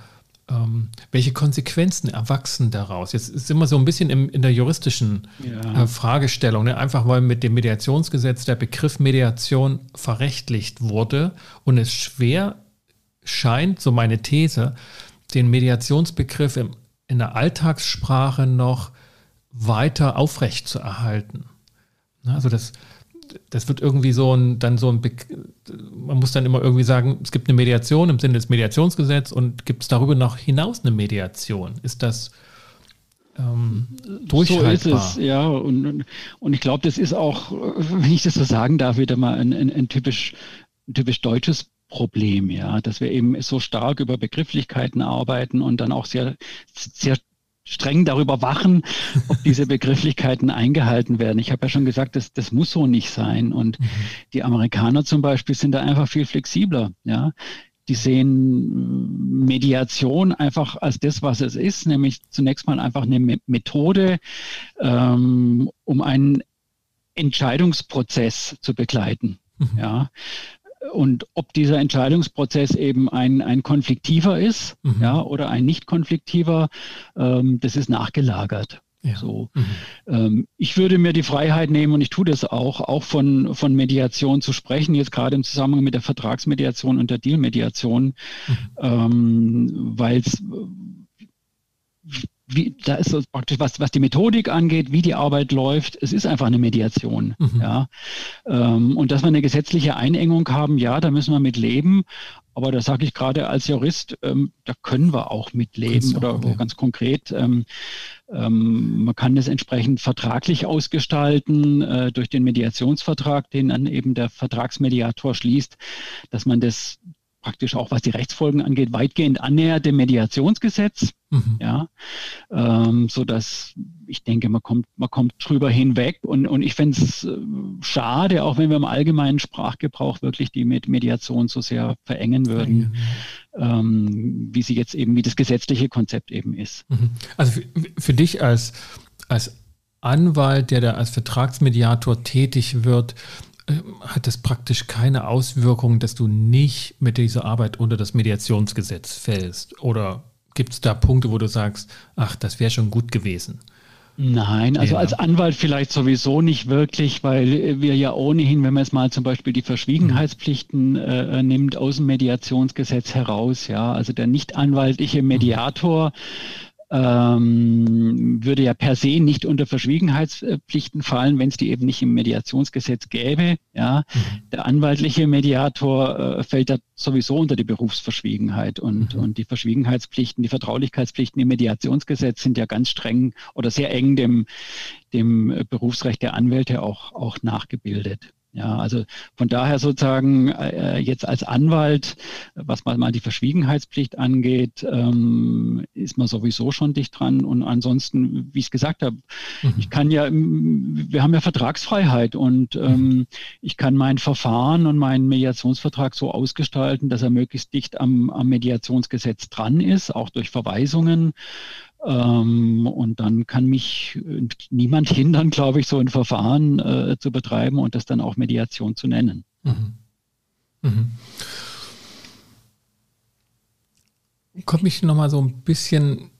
S2: ähm, welche Konsequenzen erwachsen daraus? Jetzt ist immer so ein bisschen im, in der juristischen ja. äh, Fragestellung, ne? einfach weil mit dem Mediationsgesetz der Begriff Mediation verrechtlicht wurde und es schwer scheint, so meine These, den Mediationsbegriff im, in der Alltagssprache noch weiter aufrecht zu erhalten. Also das, das wird irgendwie so ein, dann so ein, man muss dann immer irgendwie sagen, es gibt eine Mediation im Sinne des Mediationsgesetzes und gibt es darüber noch hinaus eine Mediation? Ist das ähm, durchhaltbar? So ist
S1: es, ja. Und, und ich glaube, das ist auch, wenn ich das so sagen darf, wieder mal ein, ein, ein typisch, ein typisch deutsches Problem, ja, dass wir eben so stark über Begrifflichkeiten arbeiten und dann auch sehr, sehr streng darüber wachen, ob diese [laughs] Begrifflichkeiten eingehalten werden. Ich habe ja schon gesagt, das, das muss so nicht sein. Und mhm. die Amerikaner zum Beispiel sind da einfach viel flexibler. Ja, die sehen Mediation einfach als das, was es ist, nämlich zunächst mal einfach eine Methode, ähm, um einen Entscheidungsprozess zu begleiten. Mhm. Ja, und ob dieser Entscheidungsprozess eben ein, ein konfliktiver ist mhm. ja, oder ein nicht konfliktiver, ähm, das ist nachgelagert. Ja. So. Mhm. Ähm, ich würde mir die Freiheit nehmen und ich tue das auch, auch von, von Mediation zu sprechen, jetzt gerade im Zusammenhang mit der Vertragsmediation und der Dealmediation, mhm. ähm, weil es wie, da ist so praktisch, was, was die Methodik angeht, wie die Arbeit läuft, es ist einfach eine Mediation. Mhm. Ja. Ähm, und dass wir eine gesetzliche Einengung haben, ja, da müssen wir mit leben. Aber da sage ich gerade als Jurist, ähm, da können wir auch mit leben oder ja. ganz konkret. Ähm, ähm, man kann das entsprechend vertraglich ausgestalten äh, durch den Mediationsvertrag, den dann eben der Vertragsmediator schließt, dass man das praktisch auch, was die Rechtsfolgen angeht, weitgehend annähert dem Mediationsgesetz. Mhm. Ja, ähm, so dass ich denke, man kommt, man kommt drüber hinweg und, und ich fände es äh, schade, auch wenn wir im allgemeinen Sprachgebrauch wirklich die Mediation so sehr verengen würden, ja. ähm, wie sie jetzt eben, wie das gesetzliche Konzept eben ist.
S2: Mhm. Also für, für dich als, als Anwalt, der da als Vertragsmediator tätig wird, ähm, hat das praktisch keine Auswirkung, dass du nicht mit dieser Arbeit unter das Mediationsgesetz fällst? Oder Gibt es da Punkte, wo du sagst, ach, das wäre schon gut gewesen?
S1: Nein, also ja. als Anwalt vielleicht sowieso nicht wirklich, weil wir ja ohnehin, wenn man jetzt mal zum Beispiel die Verschwiegenheitspflichten äh, nimmt aus dem Mediationsgesetz heraus, ja, also der nicht anwaltliche Mediator ähm, würde ja per se nicht unter Verschwiegenheitspflichten fallen, wenn es die eben nicht im Mediationsgesetz gäbe. Ja, mhm. der anwaltliche Mediator äh, fällt da sowieso unter die Berufsverschwiegenheit und, mhm. und die Verschwiegenheitspflichten, die Vertraulichkeitspflichten im Mediationsgesetz sind ja ganz streng oder sehr eng dem, dem Berufsrecht der Anwälte auch, auch nachgebildet. Ja, also von daher sozusagen äh, jetzt als Anwalt, was mal, mal die Verschwiegenheitspflicht angeht, ähm, ist man sowieso schon dicht dran. Und ansonsten, wie ich es gesagt habe, mhm. ich kann ja, wir haben ja Vertragsfreiheit und ähm, mhm. ich kann mein Verfahren und meinen Mediationsvertrag so ausgestalten, dass er möglichst dicht am, am Mediationsgesetz dran ist, auch durch Verweisungen. Ähm, und dann kann mich niemand [laughs] hindern, glaube ich, so ein Verfahren äh, zu betreiben und das dann auch Mediation zu nennen. Mhm. Mhm.
S2: Komme ich nochmal so ein bisschen,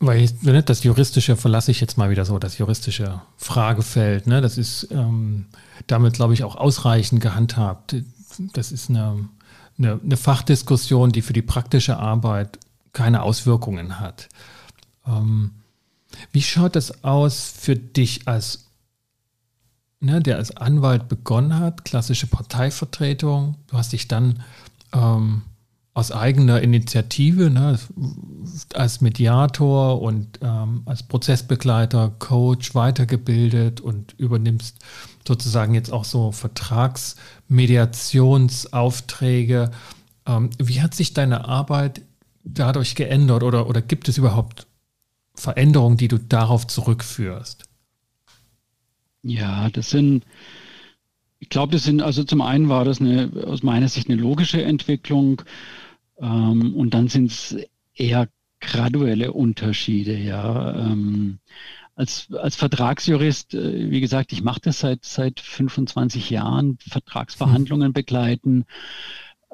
S2: weil ich, ne, das Juristische verlasse ich jetzt mal wieder so, das juristische Fragefeld. Ne? Das ist ähm, damit, glaube ich, auch ausreichend gehandhabt. Das ist eine, eine, eine Fachdiskussion, die für die praktische Arbeit keine Auswirkungen hat. Ähm, wie schaut das aus für dich als, ne, der als Anwalt begonnen hat, klassische Parteivertretung? Du hast dich dann ähm, aus eigener Initiative ne, als Mediator und ähm, als Prozessbegleiter, Coach weitergebildet und übernimmst sozusagen jetzt auch so Vertragsmediationsaufträge. Ähm, wie hat sich deine Arbeit dadurch geändert oder, oder gibt es überhaupt Veränderungen, die du darauf zurückführst?
S1: Ja, das sind, ich glaube, das sind, also zum einen war das eine, aus meiner Sicht eine logische Entwicklung ähm, und dann sind es eher graduelle Unterschiede, ja. Ähm, als, als Vertragsjurist, äh, wie gesagt, ich mache das seit, seit 25 Jahren, Vertragsverhandlungen begleiten.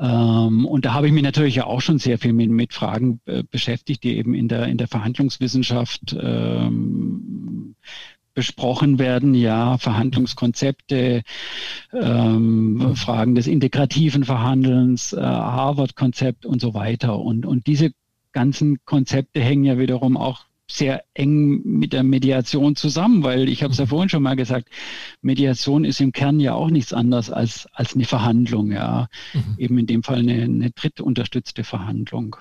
S1: Ähm, und da habe ich mich natürlich ja auch schon sehr viel mit, mit Fragen äh, beschäftigt, die eben in der, in der Verhandlungswissenschaft ähm, besprochen werden, ja, Verhandlungskonzepte, ähm, Fragen des integrativen Verhandelns, äh, Harvard-Konzept und so weiter. Und, und diese ganzen Konzepte hängen ja wiederum auch sehr eng mit der Mediation zusammen, weil ich habe es ja mhm. vorhin schon mal gesagt, Mediation ist im Kern ja auch nichts anderes als, als eine Verhandlung, ja. Mhm. Eben in dem Fall eine, eine drittunterstützte Verhandlung.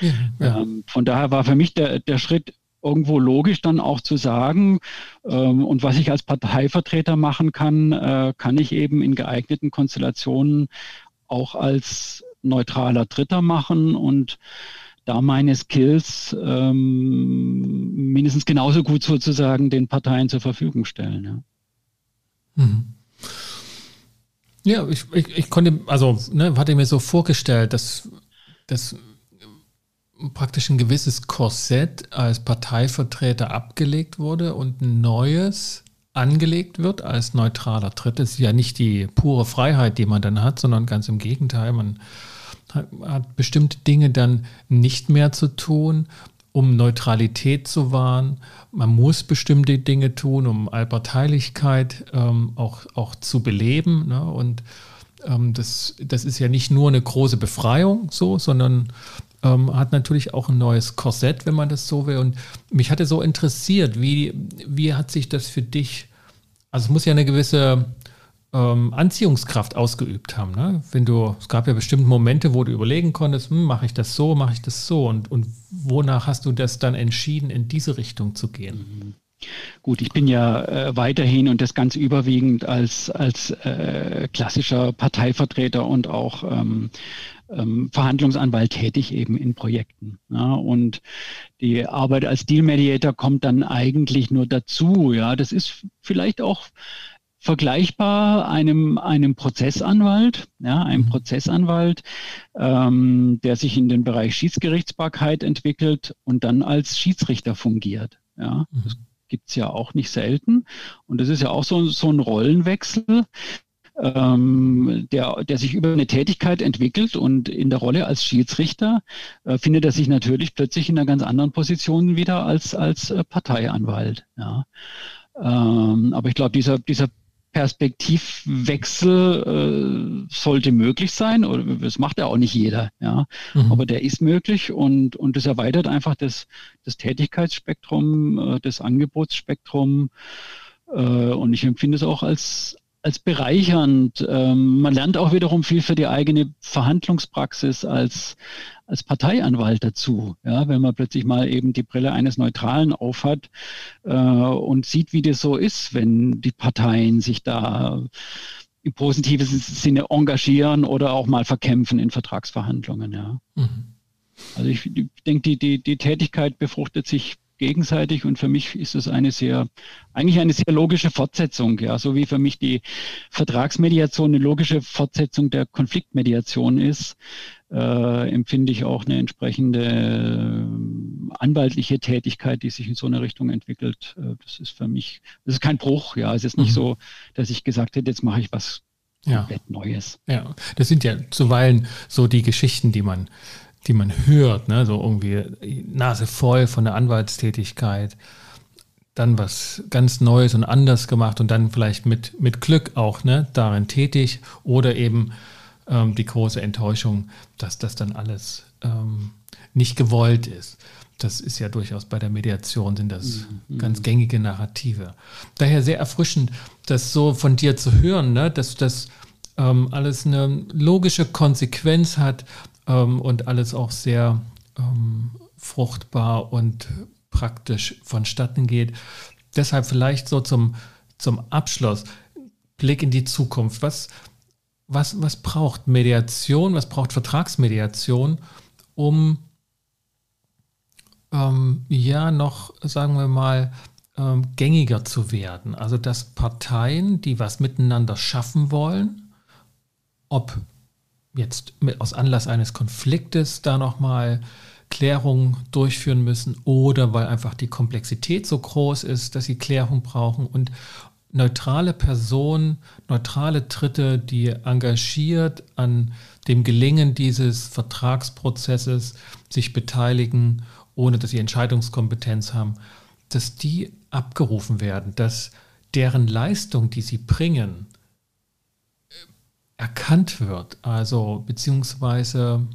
S1: Ja, ja. Ähm, von daher war für mich der, der Schritt irgendwo logisch dann auch zu sagen, ähm, und was ich als Parteivertreter machen kann, äh, kann ich eben in geeigneten Konstellationen auch als neutraler Dritter machen und da meine Skills ähm, mindestens genauso gut sozusagen den Parteien zur Verfügung stellen.
S2: Ja, mhm. ja ich, ich, ich, konnte, also ne, hatte mir so vorgestellt, dass, dass praktisch ein gewisses Korsett als Parteivertreter abgelegt wurde und ein neues angelegt wird als neutraler Tritt. Das ist ja nicht die pure Freiheit, die man dann hat, sondern ganz im Gegenteil, man hat bestimmte Dinge dann nicht mehr zu tun, um Neutralität zu wahren. Man muss bestimmte Dinge tun, um Allparteilichkeit ähm, auch, auch zu beleben. Ne? Und ähm, das, das ist ja nicht nur eine große Befreiung so, sondern ähm, hat natürlich auch ein neues Korsett, wenn man das so will. Und mich hatte so interessiert, wie, wie hat sich das für dich, also es muss ja eine gewisse ähm, Anziehungskraft ausgeübt haben. Ne? Wenn du, es gab ja bestimmt Momente, wo du überlegen konntest, hm, mache ich das so, mache ich das so und, und wonach hast du das dann entschieden, in diese Richtung zu gehen?
S1: Gut, ich bin ja äh, weiterhin und das ganz überwiegend als, als äh, klassischer Parteivertreter und auch ähm, ähm, Verhandlungsanwalt tätig eben in Projekten. Ja, und die Arbeit als Deal Mediator kommt dann eigentlich nur dazu. Ja, das ist vielleicht auch vergleichbar einem, einem Prozessanwalt, ja, einem mhm. Prozessanwalt, ähm, der sich in den Bereich Schiedsgerichtsbarkeit entwickelt und dann als Schiedsrichter fungiert. Ja, mhm. das gibt's ja auch nicht selten. Und das ist ja auch so, so ein Rollenwechsel, ähm, der, der sich über eine Tätigkeit entwickelt und in der Rolle als Schiedsrichter äh, findet er sich natürlich plötzlich in einer ganz anderen Position wieder als, als äh, Parteianwalt. Ja. Ähm, aber ich glaube, dieser, dieser Perspektivwechsel äh, sollte möglich sein, oder das macht ja auch nicht jeder, ja. Mhm. Aber der ist möglich und, und das erweitert einfach das, das Tätigkeitsspektrum, äh, das Angebotsspektrum. Äh, und ich empfinde es auch als, als bereichernd. Ähm, man lernt auch wiederum viel für die eigene Verhandlungspraxis als, als Parteianwalt dazu. Ja, wenn man plötzlich mal eben die Brille eines Neutralen aufhat äh, und sieht, wie das so ist, wenn die Parteien sich da im positiven Sinne engagieren oder auch mal verkämpfen in Vertragsverhandlungen. Ja. Mhm. Also ich, ich denke, die, die, die Tätigkeit befruchtet sich gegenseitig und für mich ist es eine sehr, eigentlich eine sehr logische Fortsetzung, ja, so wie für mich die Vertragsmediation eine logische Fortsetzung der Konfliktmediation ist, äh, empfinde ich auch eine entsprechende äh, anwaltliche Tätigkeit, die sich in so eine Richtung entwickelt. Äh, das ist für mich, das ist kein Bruch, ja, es ist nicht mhm. so, dass ich gesagt hätte, jetzt mache ich was komplett ja. Neues.
S2: Ja, das sind ja zuweilen so die Geschichten, die man die man hört, ne? so irgendwie Nase voll von der Anwaltstätigkeit, dann was ganz Neues und anders gemacht und dann vielleicht mit, mit Glück auch ne, darin tätig oder eben ähm, die große Enttäuschung, dass das dann alles ähm, nicht gewollt ist. Das ist ja durchaus bei der Mediation sind das mhm. ganz gängige Narrative. Daher sehr erfrischend, das so von dir zu hören, ne, dass das ähm, alles eine logische Konsequenz hat, ähm, und alles auch sehr ähm, fruchtbar und praktisch vonstatten geht. Deshalb vielleicht so zum, zum Abschluss, Blick in die Zukunft. Was, was, was braucht Mediation, was braucht Vertragsmediation, um ähm, ja noch, sagen wir mal, ähm, gängiger zu werden? Also dass Parteien, die was miteinander schaffen wollen, ob jetzt mit, aus Anlass eines Konfliktes da nochmal Klärung durchführen müssen oder weil einfach die Komplexität so groß ist, dass sie Klärung brauchen und neutrale Personen, neutrale Dritte, die engagiert an dem Gelingen dieses Vertragsprozesses sich beteiligen, ohne dass sie Entscheidungskompetenz haben, dass die abgerufen werden, dass deren Leistung, die sie bringen, erkannt wird, also beziehungsweise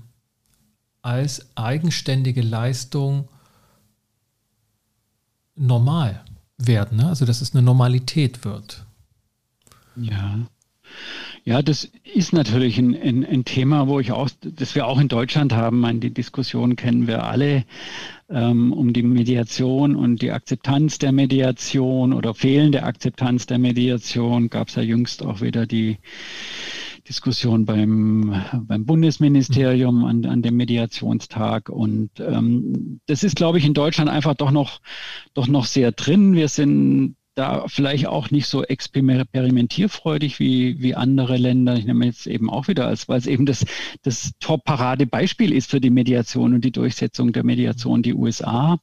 S2: als eigenständige Leistung normal werden, ne? also dass es eine Normalität wird.
S1: Ja. Ja, das ist natürlich ein, ein, ein, Thema, wo ich auch, das wir auch in Deutschland haben. Meine, die Diskussion kennen wir alle ähm, um die Mediation und die Akzeptanz der Mediation oder fehlende Akzeptanz der Mediation. Gab es ja jüngst auch wieder die Diskussion beim, beim Bundesministerium an, an dem Mediationstag. Und ähm, das ist, glaube ich, in Deutschland einfach doch noch, doch noch sehr drin. Wir sind da vielleicht auch nicht so experimentierfreudig wie, wie andere Länder. Ich nehme jetzt eben auch wieder als, weil es eben das, das Top-Parade-Beispiel ist für die Mediation und die Durchsetzung der Mediation, die USA.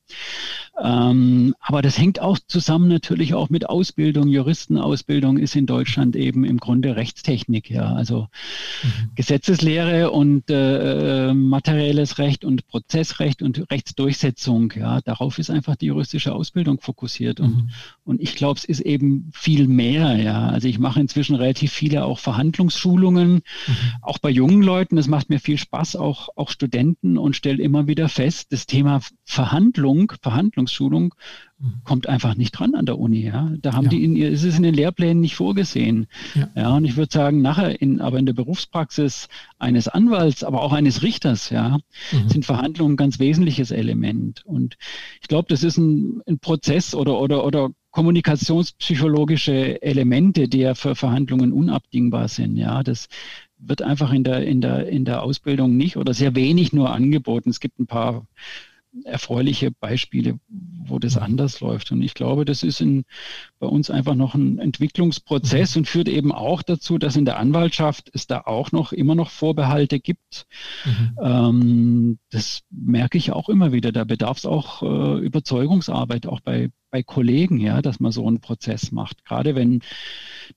S1: Ähm, aber das hängt auch zusammen natürlich auch mit Ausbildung. Juristenausbildung ist in Deutschland eben im Grunde Rechtstechnik, ja. Also mhm. Gesetzeslehre und äh, materielles Recht und Prozessrecht und Rechtsdurchsetzung, ja. Darauf ist einfach die juristische Ausbildung fokussiert. Und, mhm. und ich glaube, es ist eben viel mehr. Ja, also ich mache inzwischen relativ viele auch Verhandlungsschulungen, mhm. auch bei jungen Leuten. Das macht mir viel Spaß, auch auch Studenten und stelle immer wieder fest, das Thema Verhandlung, Verhandlung Verhandlungsschulung mhm. kommt einfach nicht dran an der Uni. Ja? Da haben ja. die in, es ist in den Lehrplänen nicht vorgesehen. Ja, ja und ich würde sagen, nachher in, aber in der Berufspraxis eines Anwalts, aber auch eines Richters, ja, mhm. sind Verhandlungen ein ganz wesentliches Element. Und ich glaube, das ist ein, ein Prozess oder, oder, oder kommunikationspsychologische Elemente, die ja für Verhandlungen unabdingbar sind. Ja, das wird einfach in der, in der, in der Ausbildung nicht oder sehr wenig nur angeboten. Es gibt ein paar erfreuliche Beispiele, wo das anders läuft. Und ich glaube, das ist in, bei uns einfach noch ein Entwicklungsprozess mhm. und führt eben auch dazu, dass in der Anwaltschaft es da auch noch immer noch Vorbehalte gibt. Mhm. Ähm, das merke ich auch immer wieder. Da bedarf es auch äh, Überzeugungsarbeit, auch bei, bei Kollegen, ja, dass man so einen Prozess macht. Gerade wenn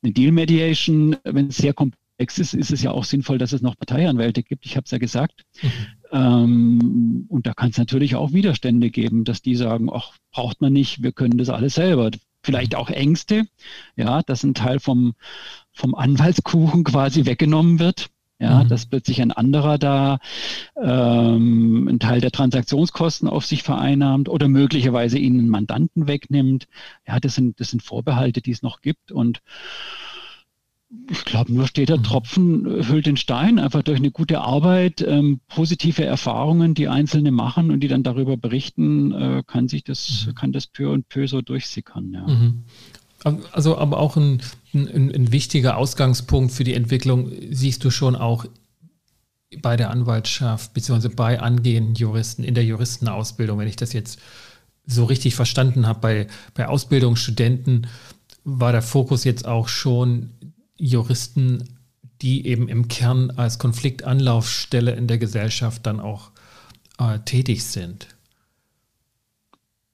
S1: eine Deal Mediation, wenn es sehr komplex ist, ist es ja auch sinnvoll, dass es noch Parteianwälte gibt. Ich habe es ja gesagt. Mhm. Ähm, und da kann es natürlich auch Widerstände geben, dass die sagen, ach, braucht man nicht, wir können das alles selber. Vielleicht auch Ängste, ja, dass ein Teil vom, vom Anwaltskuchen quasi weggenommen wird. Ja, mhm. dass plötzlich ein anderer da ähm, einen Teil der Transaktionskosten auf sich vereinnahmt oder möglicherweise ihnen einen Mandanten wegnimmt. Ja, das sind, das sind Vorbehalte, die es noch gibt. Und ich glaube, nur steht der mhm. Tropfen äh, hüllt den Stein, einfach durch eine gute Arbeit, ähm, positive Erfahrungen, die Einzelne machen und die dann darüber berichten, äh, kann sich das, mhm. kann das peu und peu so durchsickern. Ja. Mhm.
S2: Also, aber auch ein, ein, ein, wichtiger Ausgangspunkt für die Entwicklung siehst du schon auch bei der Anwaltschaft, beziehungsweise bei angehenden Juristen in der Juristenausbildung, wenn ich das jetzt so richtig verstanden habe, bei, bei Ausbildungsstudenten war der Fokus jetzt auch schon Juristen, die eben im Kern als Konfliktanlaufstelle in der Gesellschaft dann auch äh, tätig sind.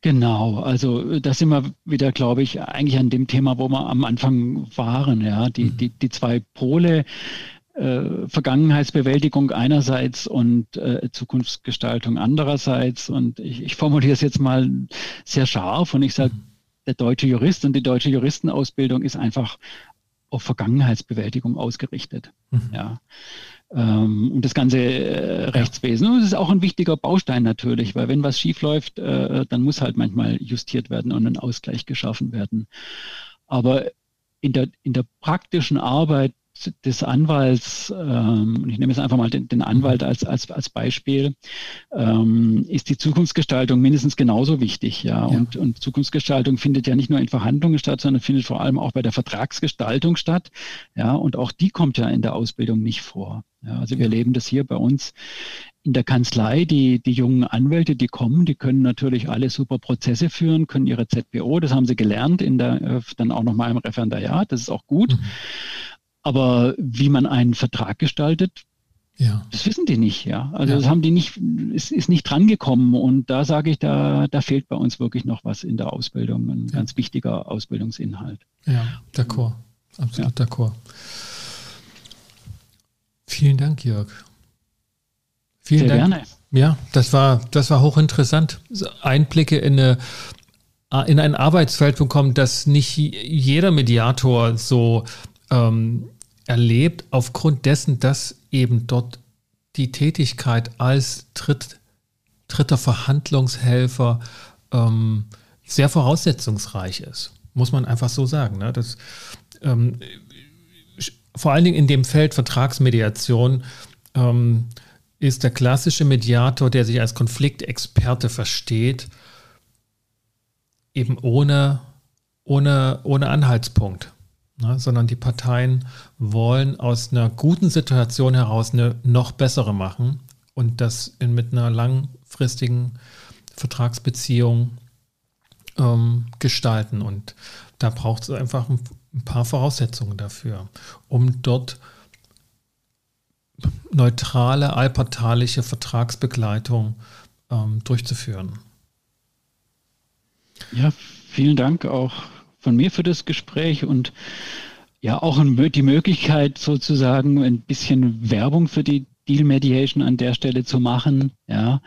S1: Genau, also das sind wir wieder, glaube ich, eigentlich an dem Thema, wo wir am Anfang waren, ja, die, mhm. die, die zwei Pole, äh, Vergangenheitsbewältigung einerseits und äh, Zukunftsgestaltung andererseits. Und ich, ich formuliere es jetzt mal sehr scharf und ich sage, mhm. der deutsche Jurist und die deutsche Juristenausbildung ist einfach auf Vergangenheitsbewältigung ausgerichtet. Mhm. Ja. Ähm, und das ganze äh, Rechtswesen. Und das ist auch ein wichtiger Baustein natürlich, weil wenn was schief läuft, äh, dann muss halt manchmal justiert werden und ein Ausgleich geschaffen werden. Aber in der, in der praktischen Arbeit des Anwalts, ähm, ich nehme jetzt einfach mal den, den Anwalt als, als, als Beispiel, ähm, ist die Zukunftsgestaltung mindestens genauso wichtig. Ja? ja? Und, und Zukunftsgestaltung findet ja nicht nur in Verhandlungen statt, sondern findet vor allem auch bei der Vertragsgestaltung statt. Ja? Und auch die kommt ja in der Ausbildung nicht vor. Ja? Also wir erleben das hier bei uns in der Kanzlei, die, die jungen Anwälte, die kommen, die können natürlich alle super Prozesse führen, können ihre ZBO, das haben sie gelernt, in der, äh, dann auch nochmal im Referendariat, das ist auch gut. Mhm. Aber wie man einen Vertrag gestaltet, ja. das wissen die nicht, ja. Also ja. das haben die nicht, es ist nicht drangekommen. Und da sage ich, da, da fehlt bei uns wirklich noch was in der Ausbildung, ein ja. ganz wichtiger Ausbildungsinhalt.
S2: Ja, d'accord. Absolut ja. d'accord. Vielen Dank, Jörg. Vielen Sehr Dank. gerne. Ja, das war, das war hochinteressant. Einblicke in eine in ein Arbeitsfeld bekommen, das nicht jeder Mediator so ähm, erlebt, aufgrund dessen, dass eben dort die Tätigkeit als Dritt, dritter Verhandlungshelfer ähm, sehr voraussetzungsreich ist. Muss man einfach so sagen. Ne? Das, ähm, vor allen Dingen in dem Feld Vertragsmediation ähm, ist der klassische Mediator, der sich als Konfliktexperte versteht, eben ohne, ohne, ohne Anhaltspunkt ne, sondern die Parteien wollen aus einer guten Situation heraus eine noch bessere machen und das in, mit einer langfristigen Vertragsbeziehung ähm, gestalten. Und da braucht es einfach ein, ein paar Voraussetzungen dafür, um dort neutrale, allparteiliche Vertragsbegleitung ähm, durchzuführen.
S1: Ja, vielen Dank auch von mir für das Gespräch und ja auch die Möglichkeit sozusagen ein bisschen Werbung für die Deal Mediation an der Stelle zu machen, ja,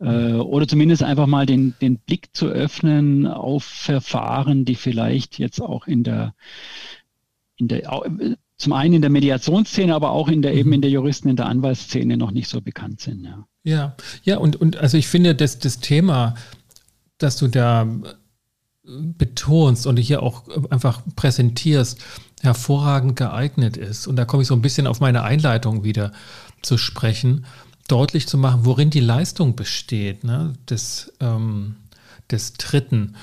S1: äh, oder zumindest einfach mal den, den Blick zu öffnen auf Verfahren, die vielleicht jetzt auch in der, in der, zum einen in der Mediationsszene, aber auch in der eben in der Juristen, in der Anwaltsszene noch nicht so bekannt sind, ja.
S2: Ja, ja, und, und also ich finde, dass das Thema dass du da betonst und hier auch einfach präsentierst, hervorragend geeignet ist. Und da komme ich so ein bisschen auf meine Einleitung wieder zu sprechen, deutlich zu machen, worin die Leistung besteht, ne, des, ähm, des Dritten.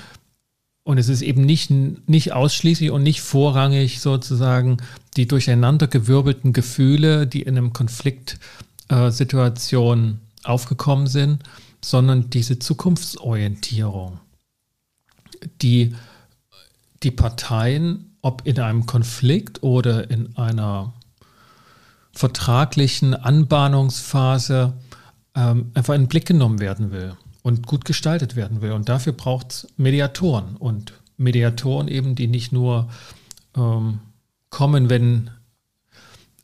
S2: Und es ist eben nicht, nicht ausschließlich und nicht vorrangig sozusagen die durcheinandergewirbelten Gefühle, die in einem Konfliktsituation äh, aufgekommen sind, sondern diese Zukunftsorientierung, die die Parteien, ob in einem Konflikt oder in einer vertraglichen Anbahnungsphase, ähm, einfach in den Blick genommen werden will und gut gestaltet werden will. Und dafür braucht es Mediatoren und Mediatoren eben, die nicht nur ähm, kommen, wenn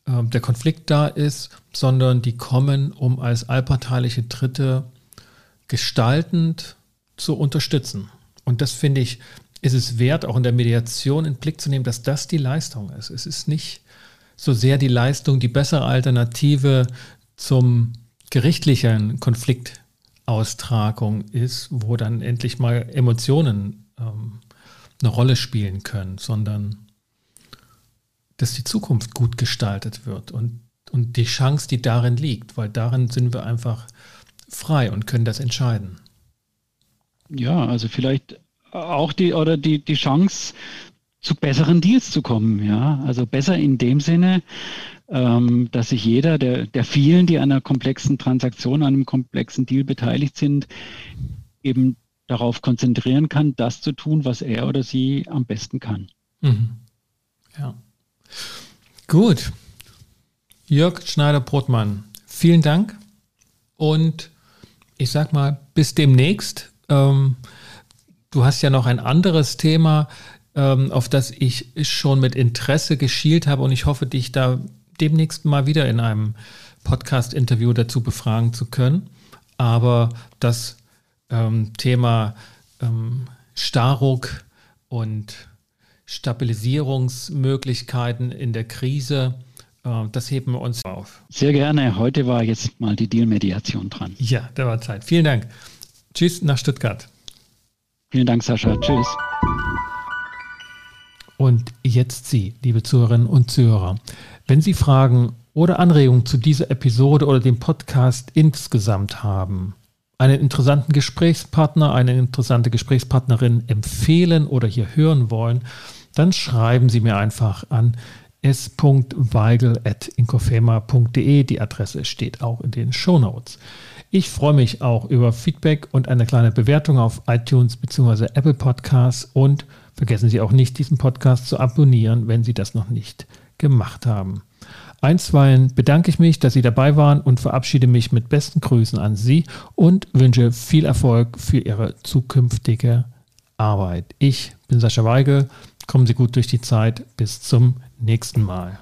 S2: äh, der Konflikt da ist, sondern die kommen, um als allparteiliche Dritte gestaltend zu unterstützen. Und das finde ich, ist es wert, auch in der Mediation in den Blick zu nehmen, dass das die Leistung ist. Es ist nicht so sehr die Leistung, die bessere Alternative zum gerichtlichen Konflikt Austragung ist, wo dann endlich mal Emotionen ähm, eine Rolle spielen können, sondern dass die Zukunft gut gestaltet wird und, und die Chance, die darin liegt, weil darin sind wir einfach frei und können das entscheiden.
S1: Ja, also vielleicht auch die oder die, die Chance, zu besseren Deals zu kommen, ja. Also besser in dem Sinne, ähm, dass sich jeder der, der vielen, die an einer komplexen Transaktion, an einem komplexen Deal beteiligt sind, eben darauf konzentrieren kann, das zu tun, was er oder sie am besten kann. Mhm.
S2: Ja. Gut. Jörg Schneider-Brotmann, vielen Dank und ich sag mal, bis demnächst. Ähm, du hast ja noch ein anderes Thema, ähm, auf das ich schon mit Interesse geschielt habe und ich hoffe, dich da demnächst mal wieder in einem Podcast-Interview dazu befragen zu können. Aber das ähm, Thema ähm, Starruck und Stabilisierungsmöglichkeiten in der Krise, äh, das heben wir uns auf.
S1: Sehr gerne. Heute war jetzt mal die Deal-Mediation dran.
S2: Ja, da war Zeit. Vielen Dank. Tschüss nach Stuttgart.
S1: Vielen Dank, Sascha. Tschüss.
S2: Und jetzt Sie, liebe Zuhörerinnen und Zuhörer. Wenn Sie Fragen oder Anregungen zu dieser Episode oder dem Podcast insgesamt haben, einen interessanten Gesprächspartner, eine interessante Gesprächspartnerin empfehlen oder hier hören wollen, dann schreiben Sie mir einfach an s.weigel.inkofema.de. Die Adresse steht auch in den Show Notes. Ich freue mich auch über Feedback und eine kleine Bewertung auf iTunes bzw. Apple Podcasts und vergessen Sie auch nicht, diesen Podcast zu abonnieren, wenn Sie das noch nicht gemacht haben. Einstweilen bedanke ich mich, dass Sie dabei waren und verabschiede mich mit besten Grüßen an Sie und wünsche viel Erfolg für Ihre zukünftige Arbeit. Ich bin Sascha Weigel. Kommen Sie gut durch die Zeit. Bis zum nächsten Mal.